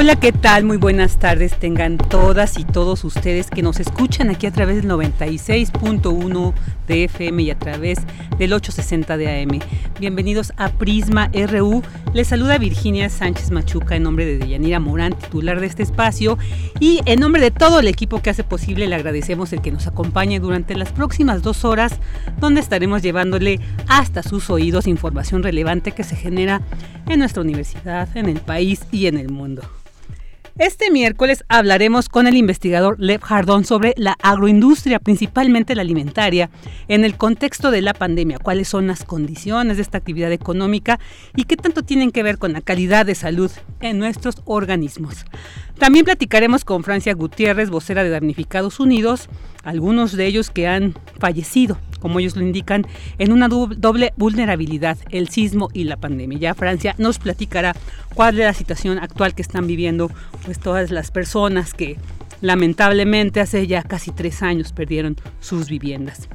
Hola, ¿qué tal? Muy buenas tardes. Tengan todas y todos ustedes que nos escuchan aquí a través del 96.1 de FM y a través del 860 de AM. Bienvenidos a Prisma RU. Les saluda Virginia Sánchez Machuca en nombre de Deyanira Morán, titular de este espacio. Y en nombre de todo el equipo que hace posible, le agradecemos el que nos acompañe durante las próximas dos horas, donde estaremos llevándole hasta sus oídos información relevante que se genera en nuestra universidad, en el país y en el mundo. Este miércoles hablaremos con el investigador Lev Jardón sobre la agroindustria, principalmente la alimentaria, en el contexto de la pandemia, cuáles son las condiciones de esta actividad económica y qué tanto tienen que ver con la calidad de salud en nuestros organismos. También platicaremos con Francia Gutiérrez, vocera de Damnificados Unidos, algunos de ellos que han fallecido, como ellos lo indican, en una doble vulnerabilidad, el sismo y la pandemia. Ya Francia nos platicará cuál es la situación actual que están viviendo pues todas las personas que lamentablemente hace ya casi tres años perdieron sus viviendas.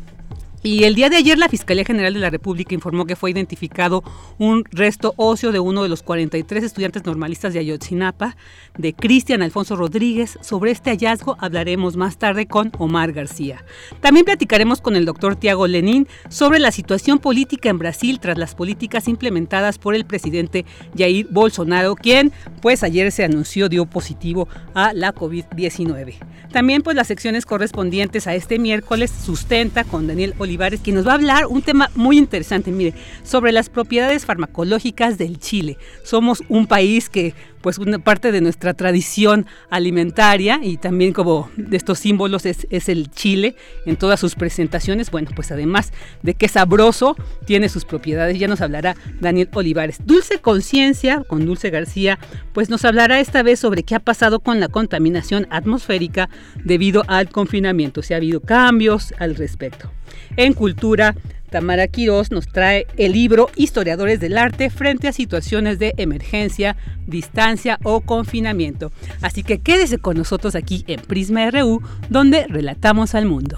Y el día de ayer la Fiscalía General de la República informó que fue identificado un resto óseo de uno de los 43 estudiantes normalistas de Ayotzinapa, de Cristian Alfonso Rodríguez. Sobre este hallazgo hablaremos más tarde con Omar García. También platicaremos con el doctor Tiago Lenín sobre la situación política en Brasil tras las políticas implementadas por el presidente Jair Bolsonaro, quien pues ayer se anunció dio positivo a la COVID-19. También pues las secciones correspondientes a este miércoles sustenta con Daniel Oliveira Olivares, nos va a hablar un tema muy interesante, mire, sobre las propiedades farmacológicas del chile. Somos un país que pues una parte de nuestra tradición alimentaria y también como de estos símbolos es, el chile en todas sus presentaciones. Bueno, pues además de que sabroso, tiene sus propiedades. Ya nos hablará Daniel Olivares. Dulce Conciencia, con Dulce García, pues nos hablará esta vez sobre qué ha pasado con la contaminación atmosférica debido al confinamiento, si ha habido cambios al respecto. En cultura, Tamara Quirós nos trae el libro Historiadores del Arte frente a situaciones de emergencia, distancia o confinamiento. Así que quédese con nosotros aquí en Prisma RU, donde relatamos al mundo.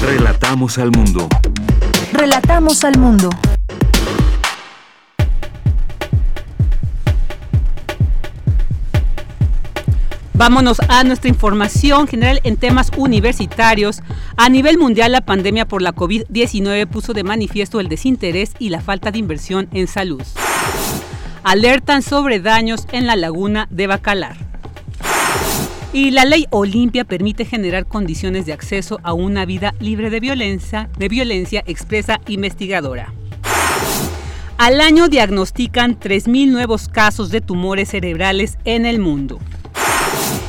Relatamos al mundo. Relatamos al mundo. Vámonos a nuestra información general en temas universitarios. A nivel mundial, la pandemia por la COVID-19 puso de manifiesto el desinterés y la falta de inversión en salud. Alertan sobre daños en la laguna de Bacalar. Y la ley Olimpia permite generar condiciones de acceso a una vida libre de violencia, de violencia expresa investigadora. Al año diagnostican 3.000 nuevos casos de tumores cerebrales en el mundo.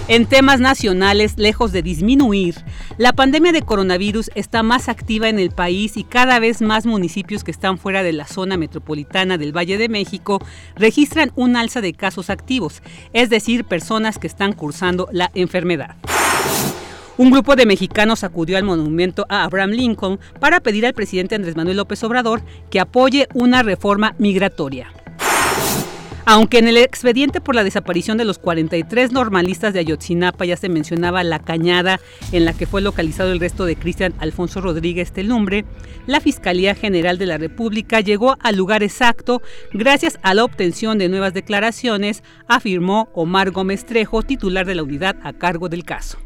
En temas nacionales, lejos de disminuir, la pandemia de coronavirus está más activa en el país y cada vez más municipios que están fuera de la zona metropolitana del Valle de México registran un alza de casos activos, es decir, personas que están cursando la enfermedad. Un grupo de mexicanos acudió al monumento a Abraham Lincoln para pedir al presidente Andrés Manuel López Obrador que apoye una reforma migratoria. Aunque en el expediente por la desaparición de los 43 normalistas de Ayotzinapa ya se mencionaba la cañada en la que fue localizado el resto de Cristian Alfonso Rodríguez Telumbre, la Fiscalía General de la República llegó al lugar exacto gracias a la obtención de nuevas declaraciones, afirmó Omar Gómez Trejo, titular de la unidad a cargo del caso.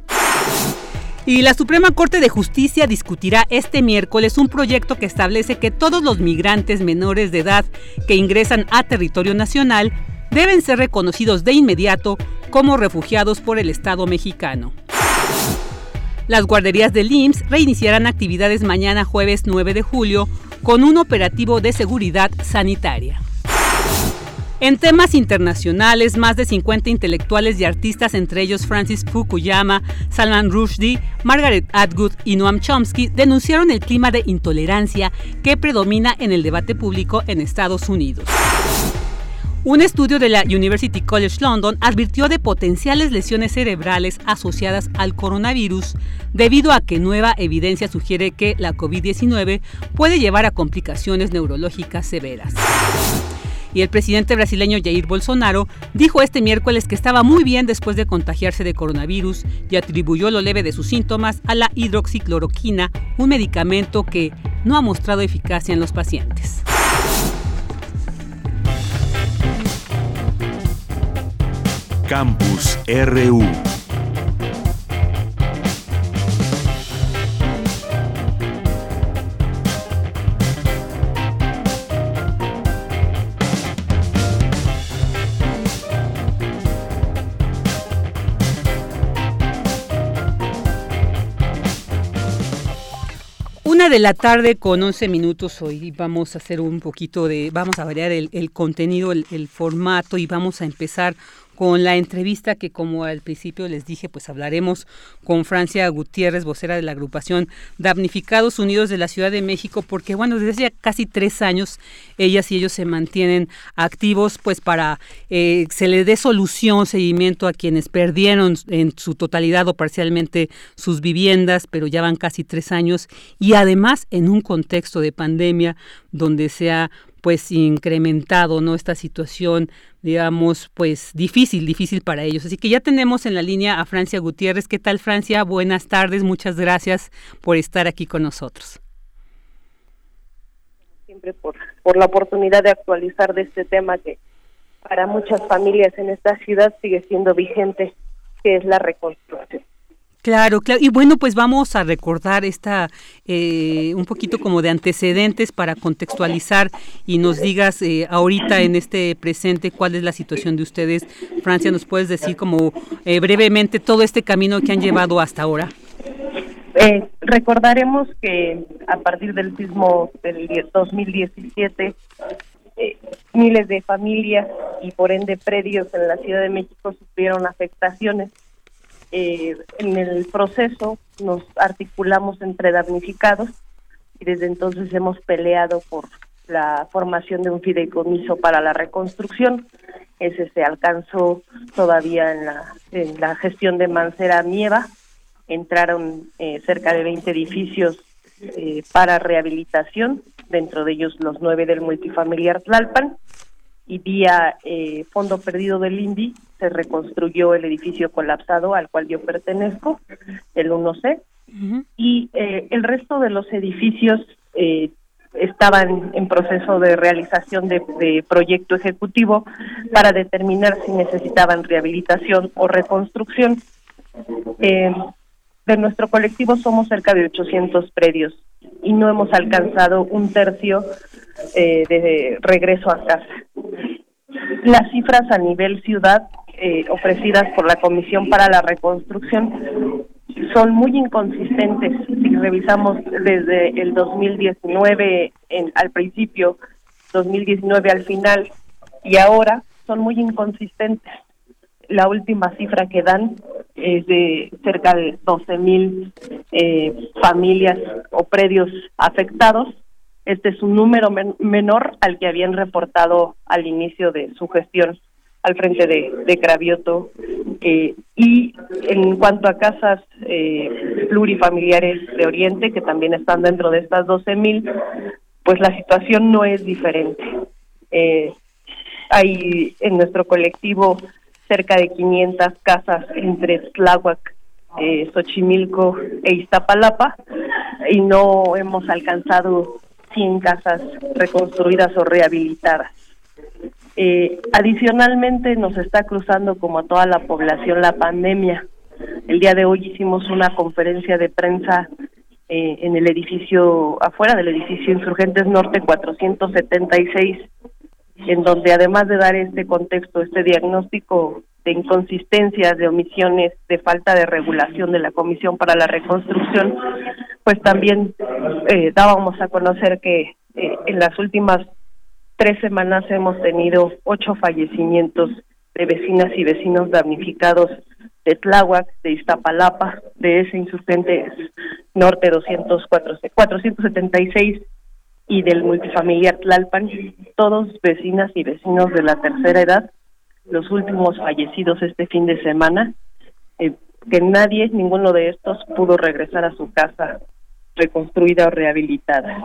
Y la Suprema Corte de Justicia discutirá este miércoles un proyecto que establece que todos los migrantes menores de edad que ingresan a territorio nacional deben ser reconocidos de inmediato como refugiados por el Estado mexicano. Las guarderías del IMSS reiniciarán actividades mañana jueves 9 de julio con un operativo de seguridad sanitaria. En temas internacionales, más de 50 intelectuales y artistas, entre ellos Francis Fukuyama, Salman Rushdie, Margaret Atwood y Noam Chomsky, denunciaron el clima de intolerancia que predomina en el debate público en Estados Unidos. Un estudio de la University College London advirtió de potenciales lesiones cerebrales asociadas al coronavirus debido a que nueva evidencia sugiere que la COVID-19 puede llevar a complicaciones neurológicas severas. Y el presidente brasileño Jair Bolsonaro dijo este miércoles que estaba muy bien después de contagiarse de coronavirus y atribuyó lo leve de sus síntomas a la hidroxicloroquina, un medicamento que no ha mostrado eficacia en los pacientes. Campus RU. Una de la tarde con 11 minutos hoy vamos a hacer un poquito de, vamos a variar el, contenido, el formato y vamos a empezar con la entrevista que como al principio les dije, pues hablaremos con Francia Gutiérrez, vocera de la agrupación Damnificados Unidos de la Ciudad de México, porque bueno, desde hace casi tres años ellas y ellos se mantienen activos pues para eh, se le dé solución, seguimiento a quienes perdieron en su totalidad o parcialmente sus viviendas, pero ya van casi tres años y además en un contexto de pandemia donde se ha pues incrementado no esta situación digamos, pues difícil, difícil para ellos. Así que ya tenemos en la línea a Francia Gutiérrez. ¿Qué tal, Francia? Buenas tardes, muchas gracias por estar aquí con nosotros. Siempre por, por la oportunidad de actualizar de este tema que para muchas familias en esta ciudad sigue siendo vigente, que es la reconstrucción. Claro, claro. Y bueno, pues vamos a recordar esta, eh, un poquito como de antecedentes para contextualizar y nos digas eh, ahorita en este presente cuál es la situación de ustedes. Francia, ¿nos puedes decir como eh, brevemente todo este camino que han llevado hasta ahora? recordaremos que a partir del sismo del 2017, miles de familias y por ende predios en la Ciudad de México sufrieron afectaciones eh, en el proceso nos articulamos entre damnificados y desde entonces hemos peleado por la formación de un fideicomiso para la reconstrucción. Ese se alcanzó todavía en la, gestión de Mancera Mieva. Entraron eh, cerca de 20 edificios eh, para rehabilitación, dentro de ellos los nueve del multifamiliar Tlalpan y vía eh, fondo perdido del INDI se reconstruyó el edificio colapsado al cual yo pertenezco, el 1C, y eh, el resto de los edificios eh, estaban en proceso de realización de, proyecto ejecutivo para determinar si necesitaban rehabilitación o reconstrucción. de nuestro colectivo somos cerca de 800 predios y no hemos alcanzado un tercio eh, de regreso a casa. Las cifras a nivel ciudad eh, ofrecidas por la Comisión para la Reconstrucción son muy inconsistentes. Si revisamos desde el 2019 en, al principio, 2019 al final y ahora, son muy inconsistentes. La última cifra que dan es de cerca de 12 mil eh, familias o predios afectados este es un número menor al que habían reportado al inicio de su gestión al frente de, de Cravioto. Eh, y en cuanto a casas eh, plurifamiliares de Oriente, que también están dentro de estas 12.000, pues la situación no es diferente. Eh, hay en nuestro colectivo cerca de 500 casas entre Tláhuac, eh, Xochimilco e Iztapalapa y no hemos alcanzado 100 casas reconstruidas o rehabilitadas. Eh, adicionalmente nos está cruzando como a toda la población la pandemia. El día de hoy hicimos una conferencia de prensa eh, en el edificio, afuera del edificio Insurgentes Norte 476, en donde además de dar este contexto, este diagnóstico de inconsistencias, de omisiones, de falta de regulación de la Comisión para la Reconstrucción, pues también eh, dábamos a conocer que eh, en las últimas tres semanas hemos tenido ocho fallecimientos de vecinas y vecinos damnificados de Tláhuac, de Iztapalapa, de ese insurgente norte 204, 476 y del multifamiliar Tlalpan, todos vecinas y vecinos de la tercera edad, los últimos fallecidos este fin de semana, eh, que nadie, ninguno de estos pudo regresar a su casa reconstruida o rehabilitada.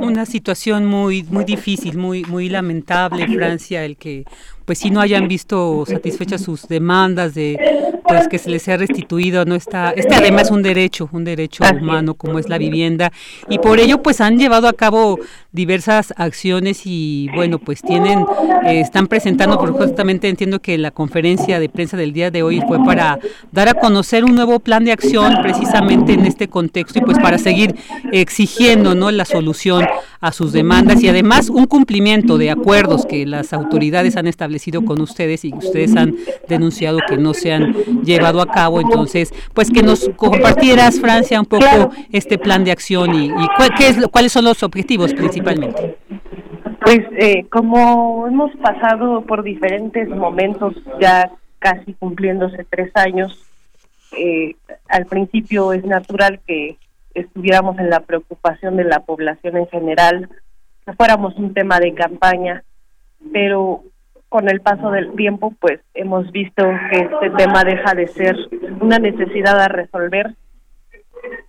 Una situación muy muy difícil, muy muy lamentable, Francia, el que pues si no hayan visto satisfechas sus demandas de pues que se les sea restituido no está este además es un derecho un derecho humano como es la vivienda. Y por ello pues han llevado a cabo diversas acciones y bueno pues tienen eh, están presentando por justamente entiendo que la conferencia de prensa del día de hoy fue para dar a conocer un nuevo plan de acción precisamente en este contexto y pues para seguir exigiendo no la solución a sus demandas y además un cumplimiento de acuerdos que las autoridades han establecido con ustedes y ustedes han denunciado que no se han llevado a cabo. Entonces, pues que nos compartieras, Francia, un poco este plan de acción y, qué es, cuáles son los objetivos principalmente. Pues eh, como hemos pasado por diferentes momentos, ya casi cumpliéndose tres años, eh, al principio es natural que estuviéramos en la preocupación de la población en general, que fuéramos un tema de campaña, pero con el paso del tiempo, pues hemos visto que este tema deja de ser una necesidad a resolver,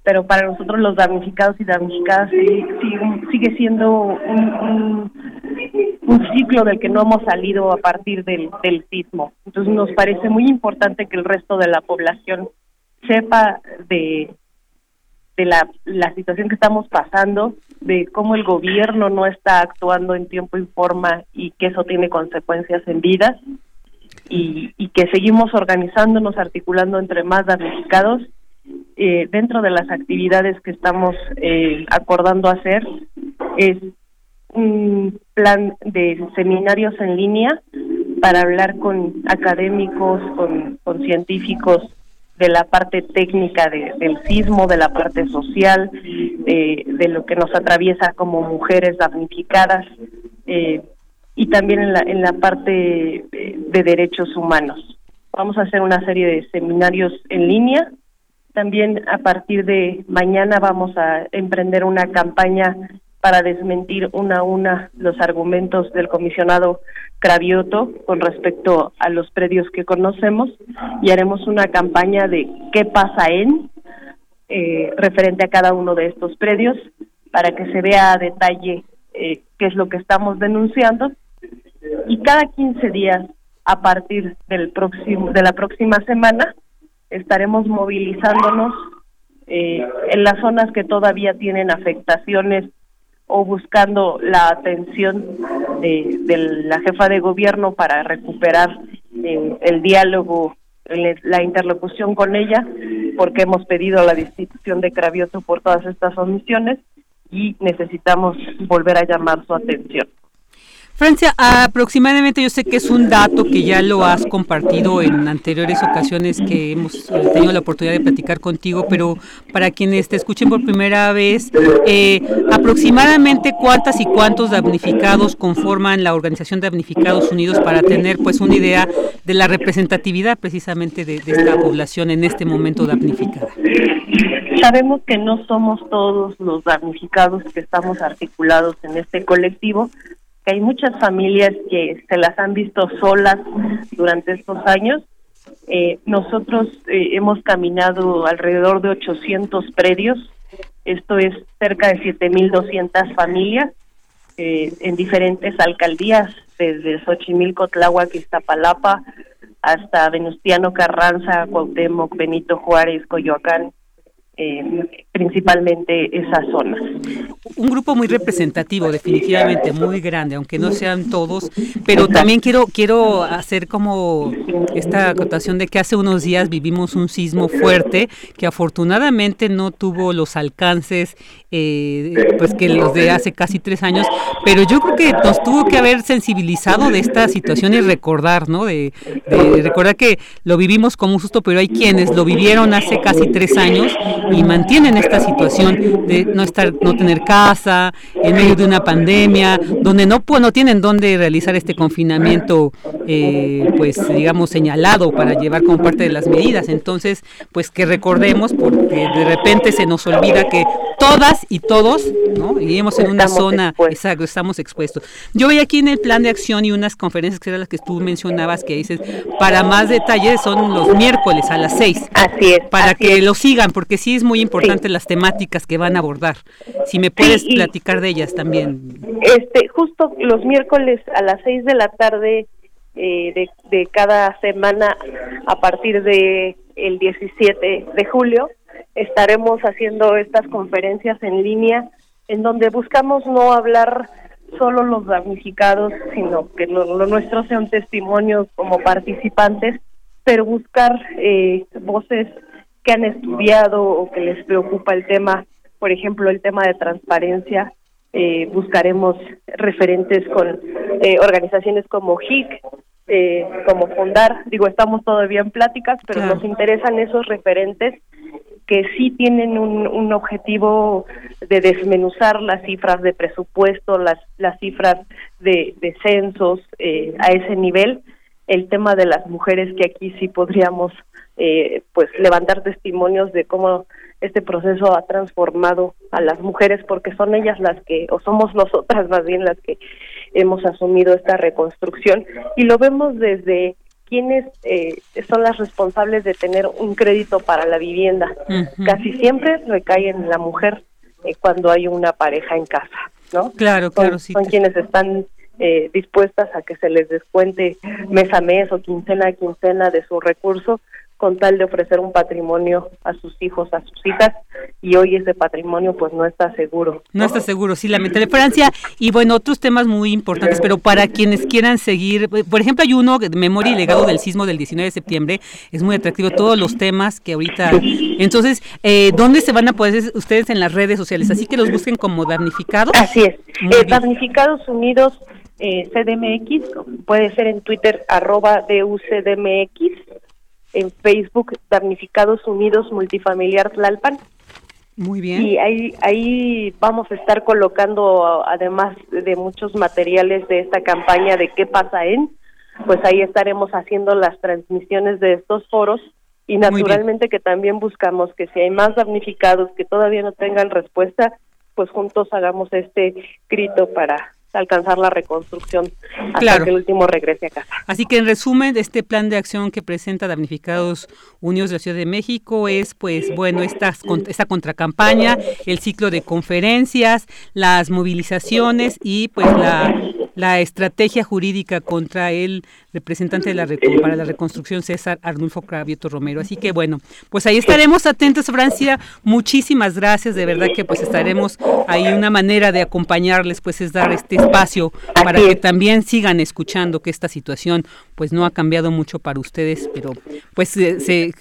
pero para nosotros los damnificados y damnificadas sigue, siendo un, ciclo del que no hemos salido a partir del, del. Entonces nos parece muy importante que el resto de la población sepa de de la, la situación que estamos pasando, de cómo el gobierno no está actuando en tiempo y forma y que eso tiene consecuencias en vidas y, y que seguimos organizándonos, articulando entre más damnificados. Eh, dentro de las actividades que estamos eh, acordando hacer es un plan de seminarios en línea para hablar con académicos, con, con científicos de la parte técnica del sismo, de la parte social, de lo que nos atraviesa como mujeres damnificadas eh, y también en la, en la parte de derechos humanos. Vamos a hacer una serie de seminarios en línea. También a partir de mañana vamos a emprender una campaña para desmentir una a una los argumentos del comisionado Cravioto con respecto a los predios que conocemos y haremos una campaña de qué pasa en eh, referente a cada uno de estos predios para que se vea a detalle eh, qué es lo que estamos denunciando. Y cada 15 días a partir del próximo de la próxima semana estaremos movilizándonos eh, en las zonas que todavía tienen afectaciones o buscando la atención de, la jefa de gobierno para recuperar eh, el diálogo, la interlocución con ella, porque hemos pedido la destitución de Cravioto por todas estas omisiones y necesitamos volver a llamar su atención. Francia, aproximadamente yo sé que es un dato que ya lo has compartido en anteriores ocasiones que hemos tenido la oportunidad de platicar contigo, pero para quienes te escuchen por primera vez, eh, aproximadamente cuántas y cuántos damnificados conforman la Organización de Damnificados Unidos para tener pues una idea de la representatividad precisamente de, de esta población en este momento damnificada. Sabemos que no somos todos los damnificados que estamos articulados en este colectivo, que hay muchas familias que se las han visto solas durante estos años. Eh, nosotros eh, hemos caminado alrededor de 800 predios, esto es cerca de 7.200 familias eh, en diferentes alcaldías, desde Xochimilco, Tláhuac, Iztapalapa, hasta Venustiano Carranza, Cuauhtémoc, Benito Juárez, Coyoacán, eh, principalmente esas zonas. Un grupo muy representativo, definitivamente, muy grande, aunque no sean todos, pero también quiero, quiero hacer como esta acotación de que hace unos días vivimos un sismo fuerte que afortunadamente no tuvo los alcances eh, pues que los de hace casi tres años, pero yo creo que nos tuvo que haber sensibilizado de esta situación y recordar, ¿no? De, de recordar que lo vivimos como un susto, pero hay quienes lo vivieron hace casi tres años y mantienen esta situación de no estar, no tener casa, en medio de una pandemia, donde no, no tienen dónde realizar este confinamiento, eh, pues digamos, señalado para llevar como parte de las medidas. Entonces, pues que recordemos, porque de repente se nos olvida que todas y todos, ¿no? Vivimos en una zona, exacto, estamos expuestos. Yo voy aquí en el plan de acción y unas conferencias que eran las que tú mencionabas que dices, para más detalles son los miércoles a las seis. Así es. Para que lo sigan, porque sí es muy importante las temáticas que van a abordar. Si me puedes platicar de ellas también. Este, justo los miércoles a las seis de la tarde eh, de, de cada semana a partir de el 17 de julio estaremos haciendo estas conferencias en línea en donde buscamos no hablar solo los damnificados, sino que lo, nuestro sean testimonios como participantes, pero buscar eh, voces que han estudiado o que les preocupa el tema, por ejemplo, el tema de transparencia. Eh, buscaremos referentes con eh, organizaciones como HIC, eh, como Fondar. Digo, estamos todavía en pláticas, pero nos interesan esos referentes que sí tienen un, un objetivo de desmenuzar las cifras de presupuesto, las, las cifras de, de censos eh, a ese nivel. El tema de las mujeres, que aquí sí podríamos eh, pues levantar testimonios de cómo este proceso ha transformado a las mujeres, porque son ellas las que, o somos nosotras más bien las que hemos asumido esta reconstrucción. Y lo vemos desde quiénes eh, son las responsables de tener un crédito para la vivienda. Casi siempre recae en la mujer eh, cuando hay una pareja en casa, ¿no? Claro, claro, sí. Son quienes están eh, dispuestas a que se les descuente mes a mes o quincena a quincena de su recurso con tal de ofrecer un patrimonio a sus hijos, a sus hijas, y hoy ese patrimonio pues no está seguro. No, está seguro, sí, lamentablemente. Francia, y bueno, otros temas muy importantes, pero para quienes quieran seguir, por ejemplo, hay uno, de Memoria y Legado del Sismo del 19 de septiembre, es muy atractivo, todos los temas que ahorita... Entonces, eh, ¿dónde se van a poder ustedes en las redes sociales? Así que los busquen como damnificados. Así es, eh, Damnificados Unidos eh, CDMX, puede ser en Twitter arroba DUCDMX, en Facebook Damnificados Unidos Multifamiliar Tlalpan. Muy bien. Y ahí, ahí vamos a estar colocando, además de muchos materiales de esta campaña de qué pasa en, pues ahí estaremos haciendo las transmisiones de estos foros y naturalmente que también buscamos que si hay más damnificados que todavía no tengan respuesta, pues juntos hagamos este grito para alcanzar la reconstrucción hasta que el último regrese a casa. Así que en resumen, este plan de acción que presenta Damnificados Unidos de la Ciudad de México es pues bueno, esta, esta contracampaña, el ciclo de conferencias, las movilizaciones y pues la la estrategia jurídica contra el representante de la para la reconstrucción César Arnulfo Cravioto Romero. Así que bueno, pues ahí estaremos atentos, Francia. Muchísimas gracias, de verdad que pues estaremos ahí una manera de acompañarles, pues es dar este espacio para que también sigan escuchando que esta situación pues no ha cambiado mucho para ustedes, pero pues se, se,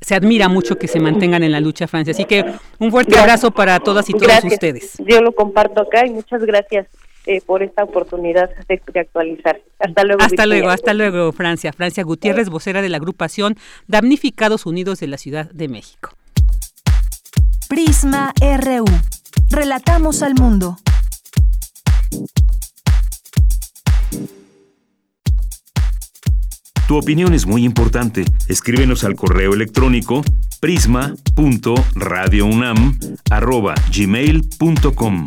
se, admira mucho que se mantengan en la lucha, Francia. Así que un fuerte abrazo para todas y todos ustedes. Yo lo comparto acá y muchas gracias eh, por esta oportunidad de, actualizar. Hasta luego. Hasta luego, hasta luego, Francia. Francia Gutiérrez, vocera de la agrupación Damnificados Unidos de la Ciudad de México. Prisma RU. Relatamos al mundo. Tu opinión es muy importante. Escríbenos al correo electrónico prisma.radiounam@gmail.com.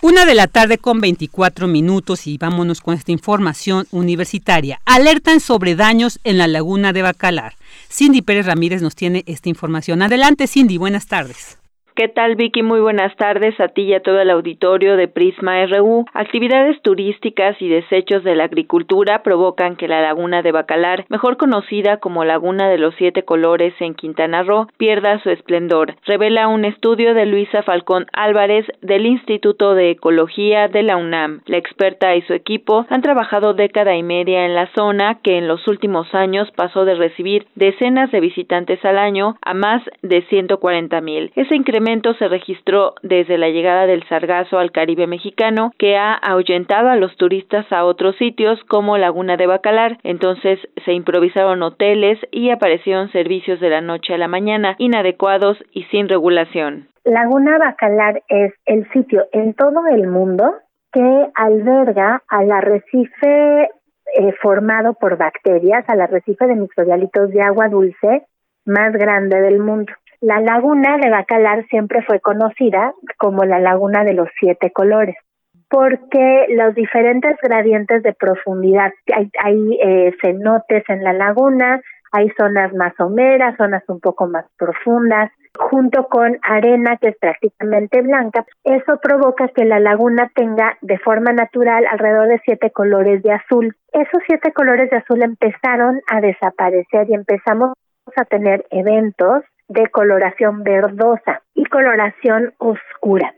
Una de la tarde con 24 minutos y vámonos con esta información universitaria. Alertan sobre daños en la laguna de Bacalar. Cindy Pérez Ramírez nos tiene esta información. Adelante, Cindy, buenas tardes. ¿Qué tal Vicky? Muy buenas tardes a ti y a todo el auditorio de Prisma RU. Actividades turísticas y desechos de la agricultura provocan que la laguna de Bacalar, mejor conocida como Laguna de los Siete Colores en Quintana Roo, pierda su esplendor, revela un estudio de Luisa Falcón Álvarez del Instituto de Ecología de la UNAM. La experta y su equipo han trabajado década y media en la zona que en los últimos años pasó de recibir decenas de visitantes al año a más de 140 mil. Ese incremento se registró desde la llegada del sargazo al Caribe mexicano, que ha ahuyentado a los turistas a otros sitios como Laguna de Bacalar. Entonces se improvisaron hoteles y aparecieron servicios de la noche a la mañana inadecuados y sin regulación. Laguna Bacalar es el sitio en todo el mundo que alberga al arrecife eh, formado por bacterias, al arrecife de microbialitos de agua dulce más grande del mundo. La laguna de Bacalar siempre fue conocida como la laguna de los siete colores porque los diferentes gradientes de profundidad, hay, eh, cenotes en la laguna, hay zonas más someras, zonas un poco más profundas, junto con arena que es prácticamente blanca. Eso provoca que la laguna tenga de forma natural alrededor de siete colores de azul. Esos siete colores de azul empezaron a desaparecer y empezamos a tener eventos de coloración verdosa y coloración oscura,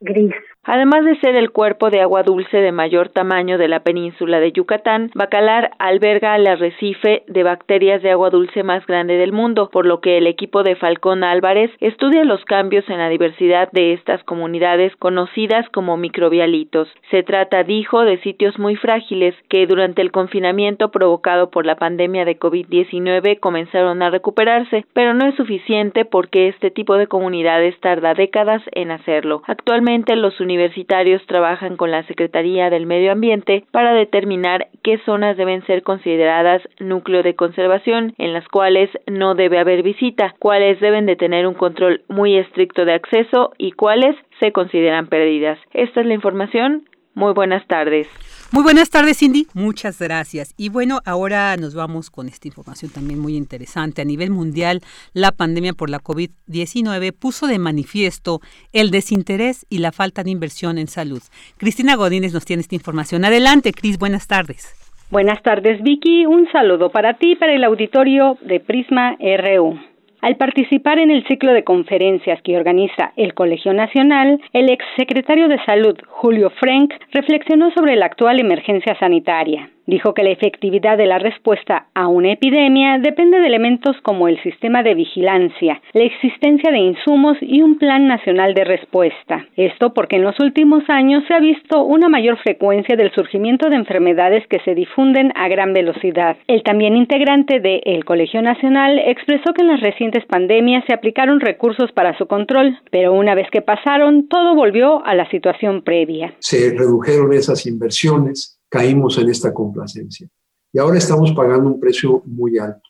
gris. Además de ser el cuerpo de agua dulce de mayor tamaño de la península de Yucatán, Bacalar alberga el arrecife de bacterias de agua dulce más grande del mundo, por lo que el equipo de Falcón Álvarez estudia los cambios en la diversidad de estas comunidades conocidas como microbialitos. Se trata, dijo, de sitios muy frágiles que durante el confinamiento provocado por la pandemia de COVID-19 comenzaron a recuperarse, pero no es suficiente porque este tipo de comunidades tarda décadas en hacerlo. Actualmente los universitarios trabajan con la Secretaría del Medio Ambiente para determinar qué zonas deben ser consideradas núcleo de conservación, en las cuales no debe haber visita, cuáles deben de tener un control muy estricto de acceso y cuáles se consideran perdidas. Esta es la información. Muy buenas tardes. Muy buenas tardes, Cindy. Muchas gracias. Y bueno, ahora nos vamos con esta información también muy interesante. A nivel mundial, la pandemia por la COVID-19 puso de manifiesto el desinterés y la falta de inversión en salud. Cristina Godínez nos tiene esta información. Adelante, Cris, buenas tardes. Buenas tardes, Vicky. Un saludo para ti y para el auditorio de Prisma RU. Al participar en el ciclo de conferencias que organiza el Colegio Nacional, el exsecretario de Salud, Julio Frank, reflexionó sobre la actual emergencia sanitaria. Dijo que la efectividad de la respuesta a una epidemia depende de elementos como el sistema de vigilancia, la existencia de insumos y un plan nacional de respuesta. Esto porque en los últimos años se ha visto una mayor frecuencia del surgimiento de enfermedades que se difunden a gran velocidad. El también integrante de el Colegio Nacional expresó que en las recientes pandemias se aplicaron recursos para su control, pero una vez que pasaron, todo volvió a la situación previa. Se redujeron esas inversiones caímos en esta complacencia. Y ahora estamos pagando un precio muy alto,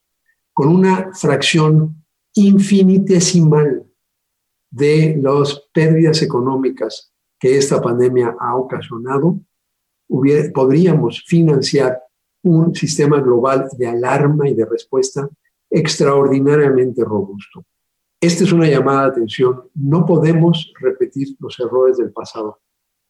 con una fracción infinitesimal de las pérdidas económicas que esta pandemia ha ocasionado, podríamos financiar un sistema global de alarma y de respuesta extraordinariamente robusto. Esta es una llamada de atención. No podemos repetir los errores del pasado.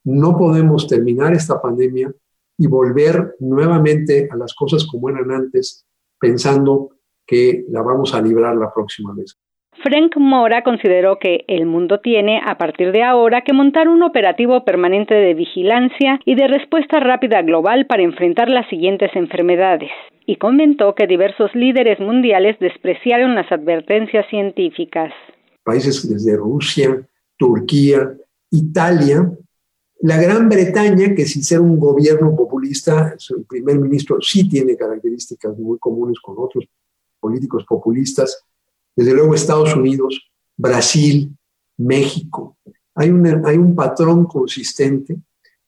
No podemos terminar esta pandemia y volver nuevamente a las cosas como eran antes, pensando que la vamos a librar la próxima vez. Frank Mora consideró que el mundo tiene, a partir de ahora, que montar un operativo permanente de vigilancia y de respuesta rápida global para enfrentar las siguientes enfermedades, y comentó que diversos líderes mundiales despreciaron las advertencias científicas. Países desde Rusia, Turquía, Italia la Gran Bretaña, que sin ser un gobierno populista, su primer ministro sí tiene características muy comunes con otros políticos populistas. Desde luego Estados Unidos, Brasil, México. Hay, un patrón consistente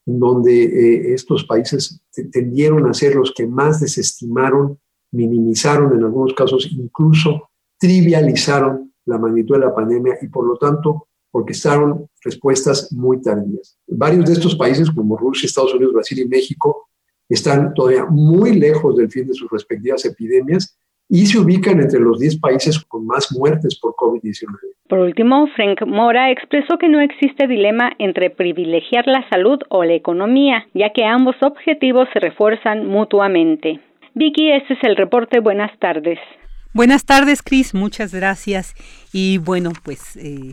en donde eh, estos países tendieron a ser los que más desestimaron, minimizaron, en algunos casos incluso trivializaron la magnitud de la pandemia y por lo tanto orquestaron respuestas muy tardías. Varios de estos países, como Rusia, Estados Unidos, Brasil y México, están todavía muy lejos del fin de sus respectivas epidemias y se ubican entre los 10 países con más muertes por COVID-19. Por último, Frank Mora expresó que no existe dilema entre privilegiar la salud o la economía, ya que ambos objetivos se refuerzan mutuamente. Vicky, este es el reporte. Buenas tardes. Buenas tardes, Cris. Muchas gracias. Y bueno, pues eh,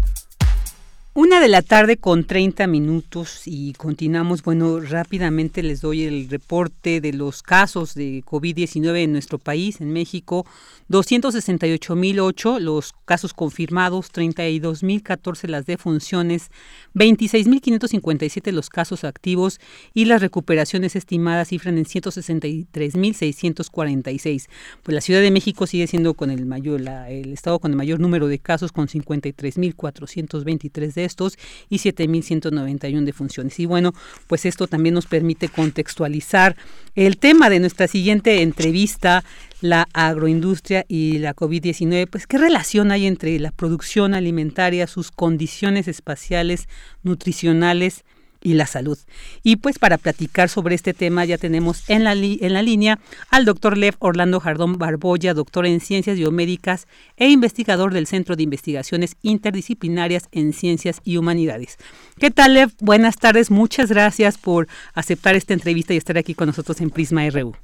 Una de la tarde con 30 minutos y continuamos. Bueno, rápidamente les doy el reporte de los casos de COVID-19 en nuestro país, en México. 268.008 los casos confirmados, 32.014 las defunciones, 26.557 los casos activos y las recuperaciones estimadas cifran en 163.646. Pues la Ciudad de México sigue siendo con el mayor el estado con el mayor número de casos con 53.423 de estos y 7.191 de funciones. Y bueno, pues esto también nos permite contextualizar el tema de nuestra siguiente entrevista, la agroindustria y la COVID-19, pues qué relación hay entre la producción alimentaria, sus condiciones espaciales, nutricionales, y la salud. Y pues para platicar sobre este tema ya tenemos en la, en la línea al doctor Lev Orlando Jardón Barboya, doctor en ciencias biomédicas e investigador del Centro de Investigaciones Interdisciplinarias en Ciencias y Humanidades. ¿Qué tal, Lev? Buenas tardes, muchas gracias por aceptar esta entrevista y estar aquí con nosotros en Prisma RU.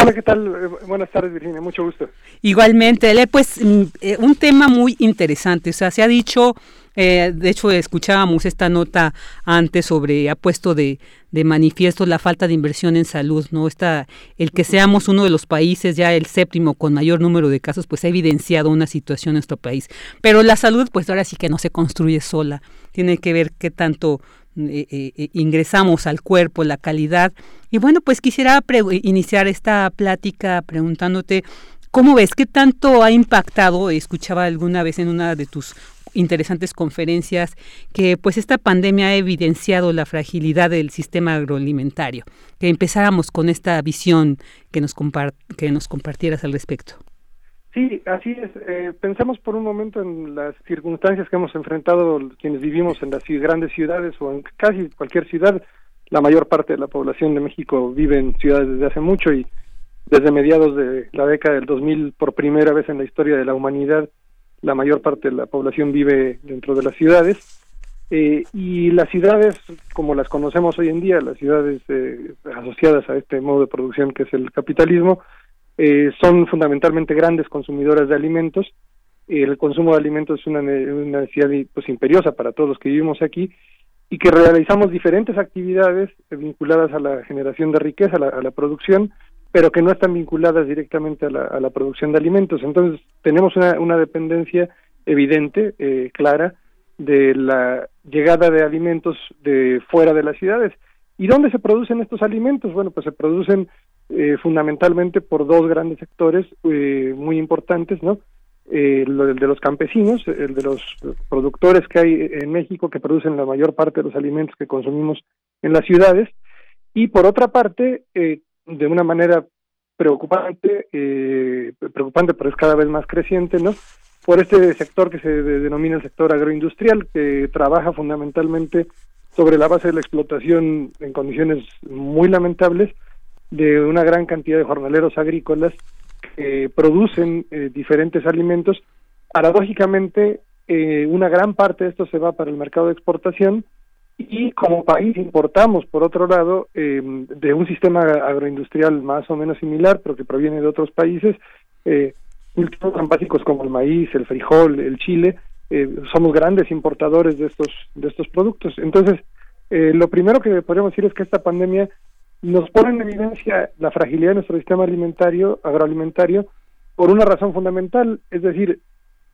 Hola, ¿qué tal? Eh, buenas tardes, Virginia, mucho gusto. Igualmente, Lev, pues mm, eh, un tema muy interesante, o sea, se ha dicho eh, de hecho, escuchábamos esta nota antes sobre, ha puesto de, de, manifiesto la falta de inversión en salud, ¿no? Está, el que seamos uno de los países, ya el séptimo con mayor número de casos, pues ha evidenciado una situación en nuestro país. Pero la salud, pues ahora sí que no se construye sola, tiene que ver qué tanto eh, eh, ingresamos al cuerpo, la calidad. Y bueno, pues quisiera iniciar esta plática preguntándote, ¿cómo ves? ¿Qué tanto ha impactado? Escuchaba alguna vez en una de tus interesantes conferencias que pues esta pandemia ha evidenciado la fragilidad del sistema agroalimentario. Que empezáramos con esta visión que nos, que nos compartieras al respecto. Sí, así es. Eh, pensemos por un momento en las circunstancias que hemos enfrentado quienes vivimos en las grandes ciudades o en casi cualquier ciudad. La mayor parte de la población de México vive en ciudades desde hace mucho y desde mediados de la década del 2000, por primera vez en la historia de la humanidad, la mayor parte de la población vive dentro de las ciudades eh, y las ciudades como las conocemos hoy en día, las ciudades eh, asociadas a este modo de producción que es el capitalismo, eh, son fundamentalmente grandes consumidoras de alimentos. El consumo de alimentos es una, una necesidad pues, imperiosa para todos los que vivimos aquí y que realizamos diferentes actividades vinculadas a la generación de riqueza, a la producción, pero que no están vinculadas directamente a la, producción de alimentos. Entonces, tenemos una, dependencia evidente, eh, clara, de la llegada de alimentos de fuera de las ciudades. ¿Y dónde se producen estos alimentos? Bueno, pues se producen eh, fundamentalmente por dos grandes sectores eh, muy importantes, ¿no? el de los campesinos, el de los productores que hay en México que producen la mayor parte de los alimentos que consumimos en las ciudades, y por otra parte, eh, de una manera preocupante, eh, preocupante, pero es cada vez más creciente, ¿no? Por este sector que se denomina el sector agroindustrial, que trabaja fundamentalmente sobre la base de la explotación en condiciones muy lamentables de una gran cantidad de jornaleros agrícolas que producen eh, diferentes alimentos. Paradójicamente, eh, una gran parte de esto se va para el mercado de exportación y como país importamos, por otro lado, eh, de un sistema agroindustrial más o menos similar, pero que proviene de otros países, eh, cultivos tan básicos como el maíz, el frijol, el chile, eh, somos grandes importadores de estos, de estos productos. Entonces, eh, lo primero que podríamos decir es que esta pandemia nos pone en evidencia la fragilidad de nuestro sistema alimentario, agroalimentario, por una razón fundamental, es decir,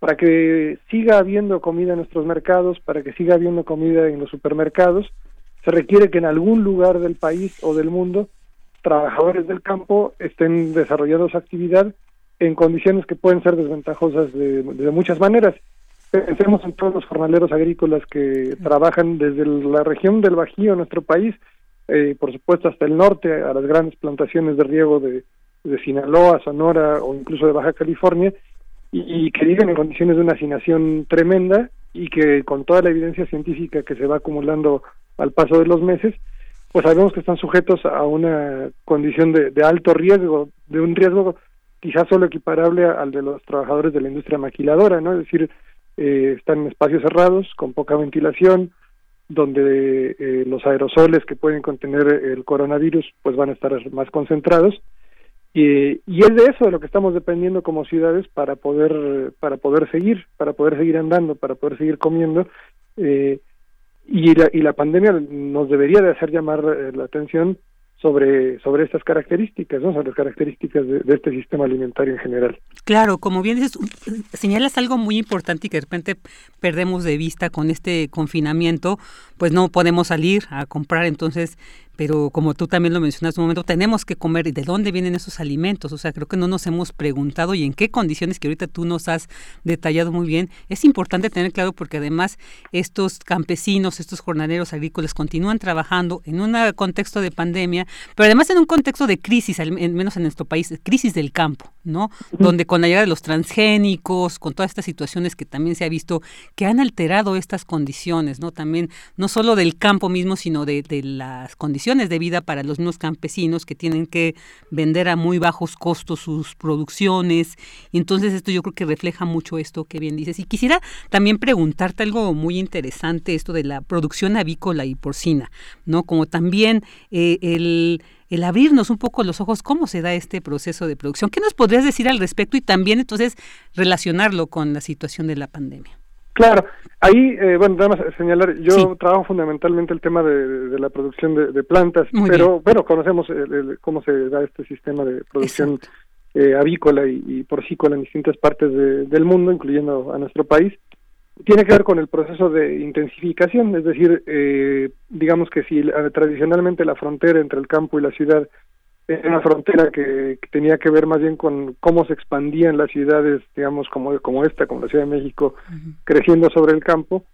para que siga habiendo comida en nuestros mercados, para que siga habiendo comida en los supermercados, se requiere que en algún lugar del país o del mundo trabajadores del campo estén desarrollando su actividad en condiciones que pueden ser desventajosas de, muchas maneras. Pensemos en todos los jornaleros agrícolas que trabajan desde la región del Bajío, nuestro país, eh, por supuesto hasta el norte, a las grandes plantaciones de riego de Sinaloa, Sonora o incluso de Baja California, y, que viven en condiciones de una hacinación tremenda y que con toda la evidencia científica que se va acumulando al paso de los meses, pues sabemos que están sujetos a una condición de, alto riesgo, de un riesgo quizás solo equiparable al de los trabajadores de la industria maquiladora, ¿no? Es decir, eh, están en espacios cerrados, con poca ventilación, donde eh, los aerosoles que pueden contener el coronavirus pues van a estar más concentrados y, y, es de eso de lo que estamos dependiendo como ciudades para poder para poder seguir para poder seguir andando para poder seguir comiendo eh, y la, y la pandemia nos debería de hacer llamar eh, la atención sobre, sobre estas características, ¿no? sobre las características de, de, este sistema alimentario en general. Claro, como bien dices, señalas algo muy importante y que de repente perdemos de vista con este confinamiento, pues no podemos salir a comprar, entonces pero como tú también lo mencionaste un momento, tenemos que comer y de dónde vienen esos alimentos. O sea, creo que no nos hemos preguntado y en qué condiciones que ahorita tú nos has detallado muy bien. Es importante tener claro porque además estos campesinos, estos jornaleros agrícolas continúan trabajando en un contexto de pandemia, pero además en un contexto de crisis, al menos en nuestro país, crisis del campo, ¿no? Donde con la llegada de los transgénicos, con todas estas situaciones que también se ha visto que han alterado estas condiciones, ¿no? También no solo del campo mismo, sino de, de las condiciones de vida para los mismos campesinos que tienen que vender a muy bajos costos sus producciones. Y entonces esto yo creo que refleja mucho esto que bien dices. Y quisiera también preguntarte algo muy interesante, esto de la producción avícola y porcina, ¿no? Como también eh, el el abrirnos un poco los ojos, cómo se da este proceso de producción. ¿Qué nos podrías decir al respecto y también entonces relacionarlo con la situación de la pandemia? Claro, ahí, eh, bueno, nada más señalar, yo trabajo fundamentalmente el tema de, la producción de, plantas, pero bueno, conocemos cómo se da este sistema de producción eh, avícola y, porcícola en distintas partes del mundo, incluyendo a nuestro país. Tiene que ver con el proceso de intensificación, es decir, eh, digamos que si tradicionalmente la frontera entre el campo y la ciudad era una frontera que, tenía que ver más bien con cómo se expandían las ciudades, digamos, como, como esta, como la Ciudad de México, creciendo sobre el campo.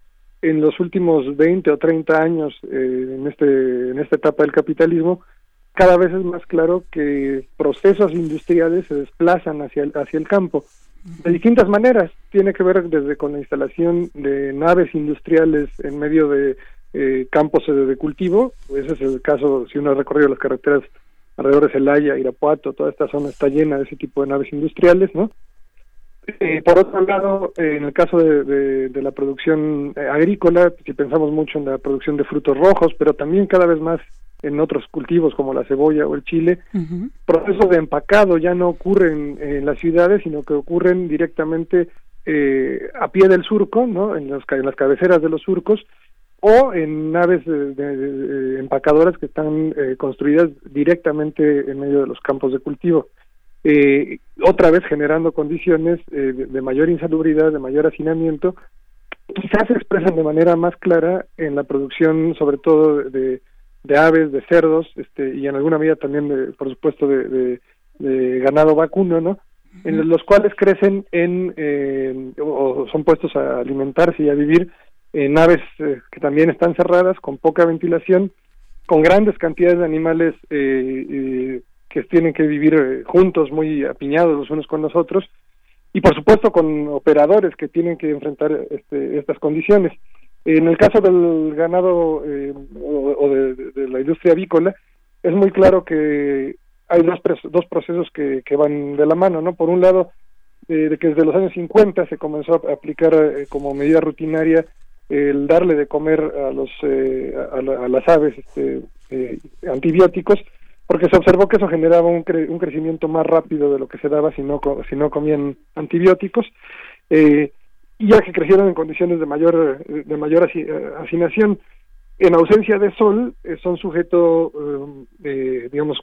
En los últimos 20 o 30 años, eh, en, este, en esta etapa del capitalismo, cada vez es más claro que procesos industriales se desplazan hacia el, hacia el campo de distintas maneras. Tiene que ver desde con la instalación de naves industriales en medio de eh, campos de cultivo. Ese es el caso, si uno ha recorrido las carreteras alrededor de Celaya, Irapuato, toda esta zona está llena de ese tipo de naves industriales, ¿no? Eh, por otro lado, eh, en el caso de, de, la producción eh, agrícola, si pensamos mucho en la producción de frutos rojos, pero también cada vez más en otros cultivos como la cebolla o el chile, procesos de empacado ya no ocurren en las ciudades, sino que ocurren directamente a pie del surco, ¿no? En, los, en las cabeceras de los surcos, o en naves de, empacadoras que están eh, construidas directamente en medio de los campos de cultivo. Eh, otra vez generando condiciones eh, de, mayor insalubridad, de mayor hacinamiento, quizás se expresan de manera más clara en la producción, sobre todo de, de aves, de cerdos, este, y en alguna medida también, de, por supuesto, de, de, ganado vacuno, ¿no? En los cuales crecen en, o son puestos a alimentarse y a vivir eh, naves eh, que también están cerradas, con poca ventilación, con grandes cantidades de animales eh, que tienen que vivir juntos, muy apiñados los unos con los otros, y por supuesto con operadores que tienen que enfrentar este, estas condiciones. En el caso del ganado o, de, la industria avícola, es muy claro que hay dos, dos procesos que, que van de la mano, ¿no? Por un lado, de que desde los años 50 se comenzó a aplicar como medida rutinaria el darle de comer a los eh, a, las aves este, eh, antibióticos porque se observó que eso generaba un, un crecimiento más rápido de lo que se daba si no si no comían antibióticos eh, ya que crecieron en condiciones de mayor de mayor hacinación. En ausencia de sol son sujetos digamos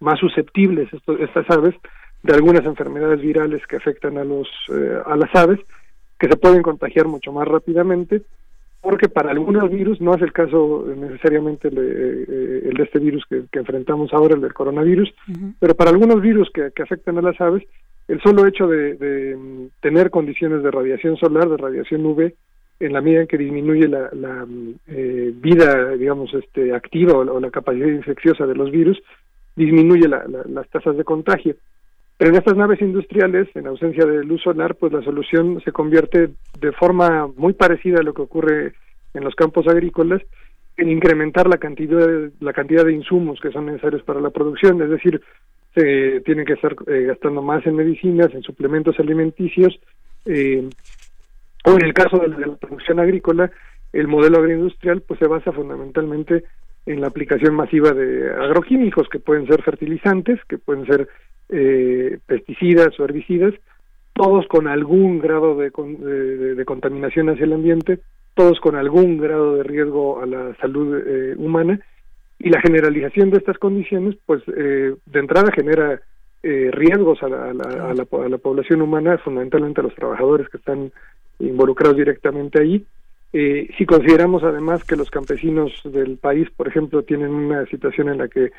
más susceptibles estos, estas aves de algunas enfermedades virales que afectan a los a las aves que se pueden contagiar mucho más rápidamente porque para algunos virus, no es el caso necesariamente el, eh, el de este virus que, enfrentamos ahora, el del coronavirus, pero para algunos virus que, afectan a las aves, el solo hecho de, tener condiciones de radiación solar, de radiación UV, en la medida en que disminuye la, mm, eh, vida, digamos, este, activa o, la capacidad infecciosa de los virus, disminuye las tasas de contagio. Pero en estas naves industriales, en ausencia de luz solar, pues la solución se convierte de forma muy parecida a lo que ocurre en los campos agrícolas, en incrementar la cantidad de, la cantidad de insumos que son necesarios para la producción, es decir, se tienen que estar eh, gastando más en medicinas, en suplementos alimenticios, eh, o en el caso de, la producción agrícola, el modelo agroindustrial pues se basa fundamentalmente en la aplicación masiva de agroquímicos que pueden ser fertilizantes, que pueden ser eh, pesticidas o herbicidas, todos con algún grado de, contaminación hacia el ambiente, todos con algún grado de riesgo a la salud eh, humana y la generalización de estas condiciones, pues eh, de entrada genera eh, riesgos a la, a, la, a, la, población humana, fundamentalmente a los trabajadores que están involucrados directamente ahí. Eh, si consideramos además que los campesinos del país, por ejemplo, tienen una situación en la que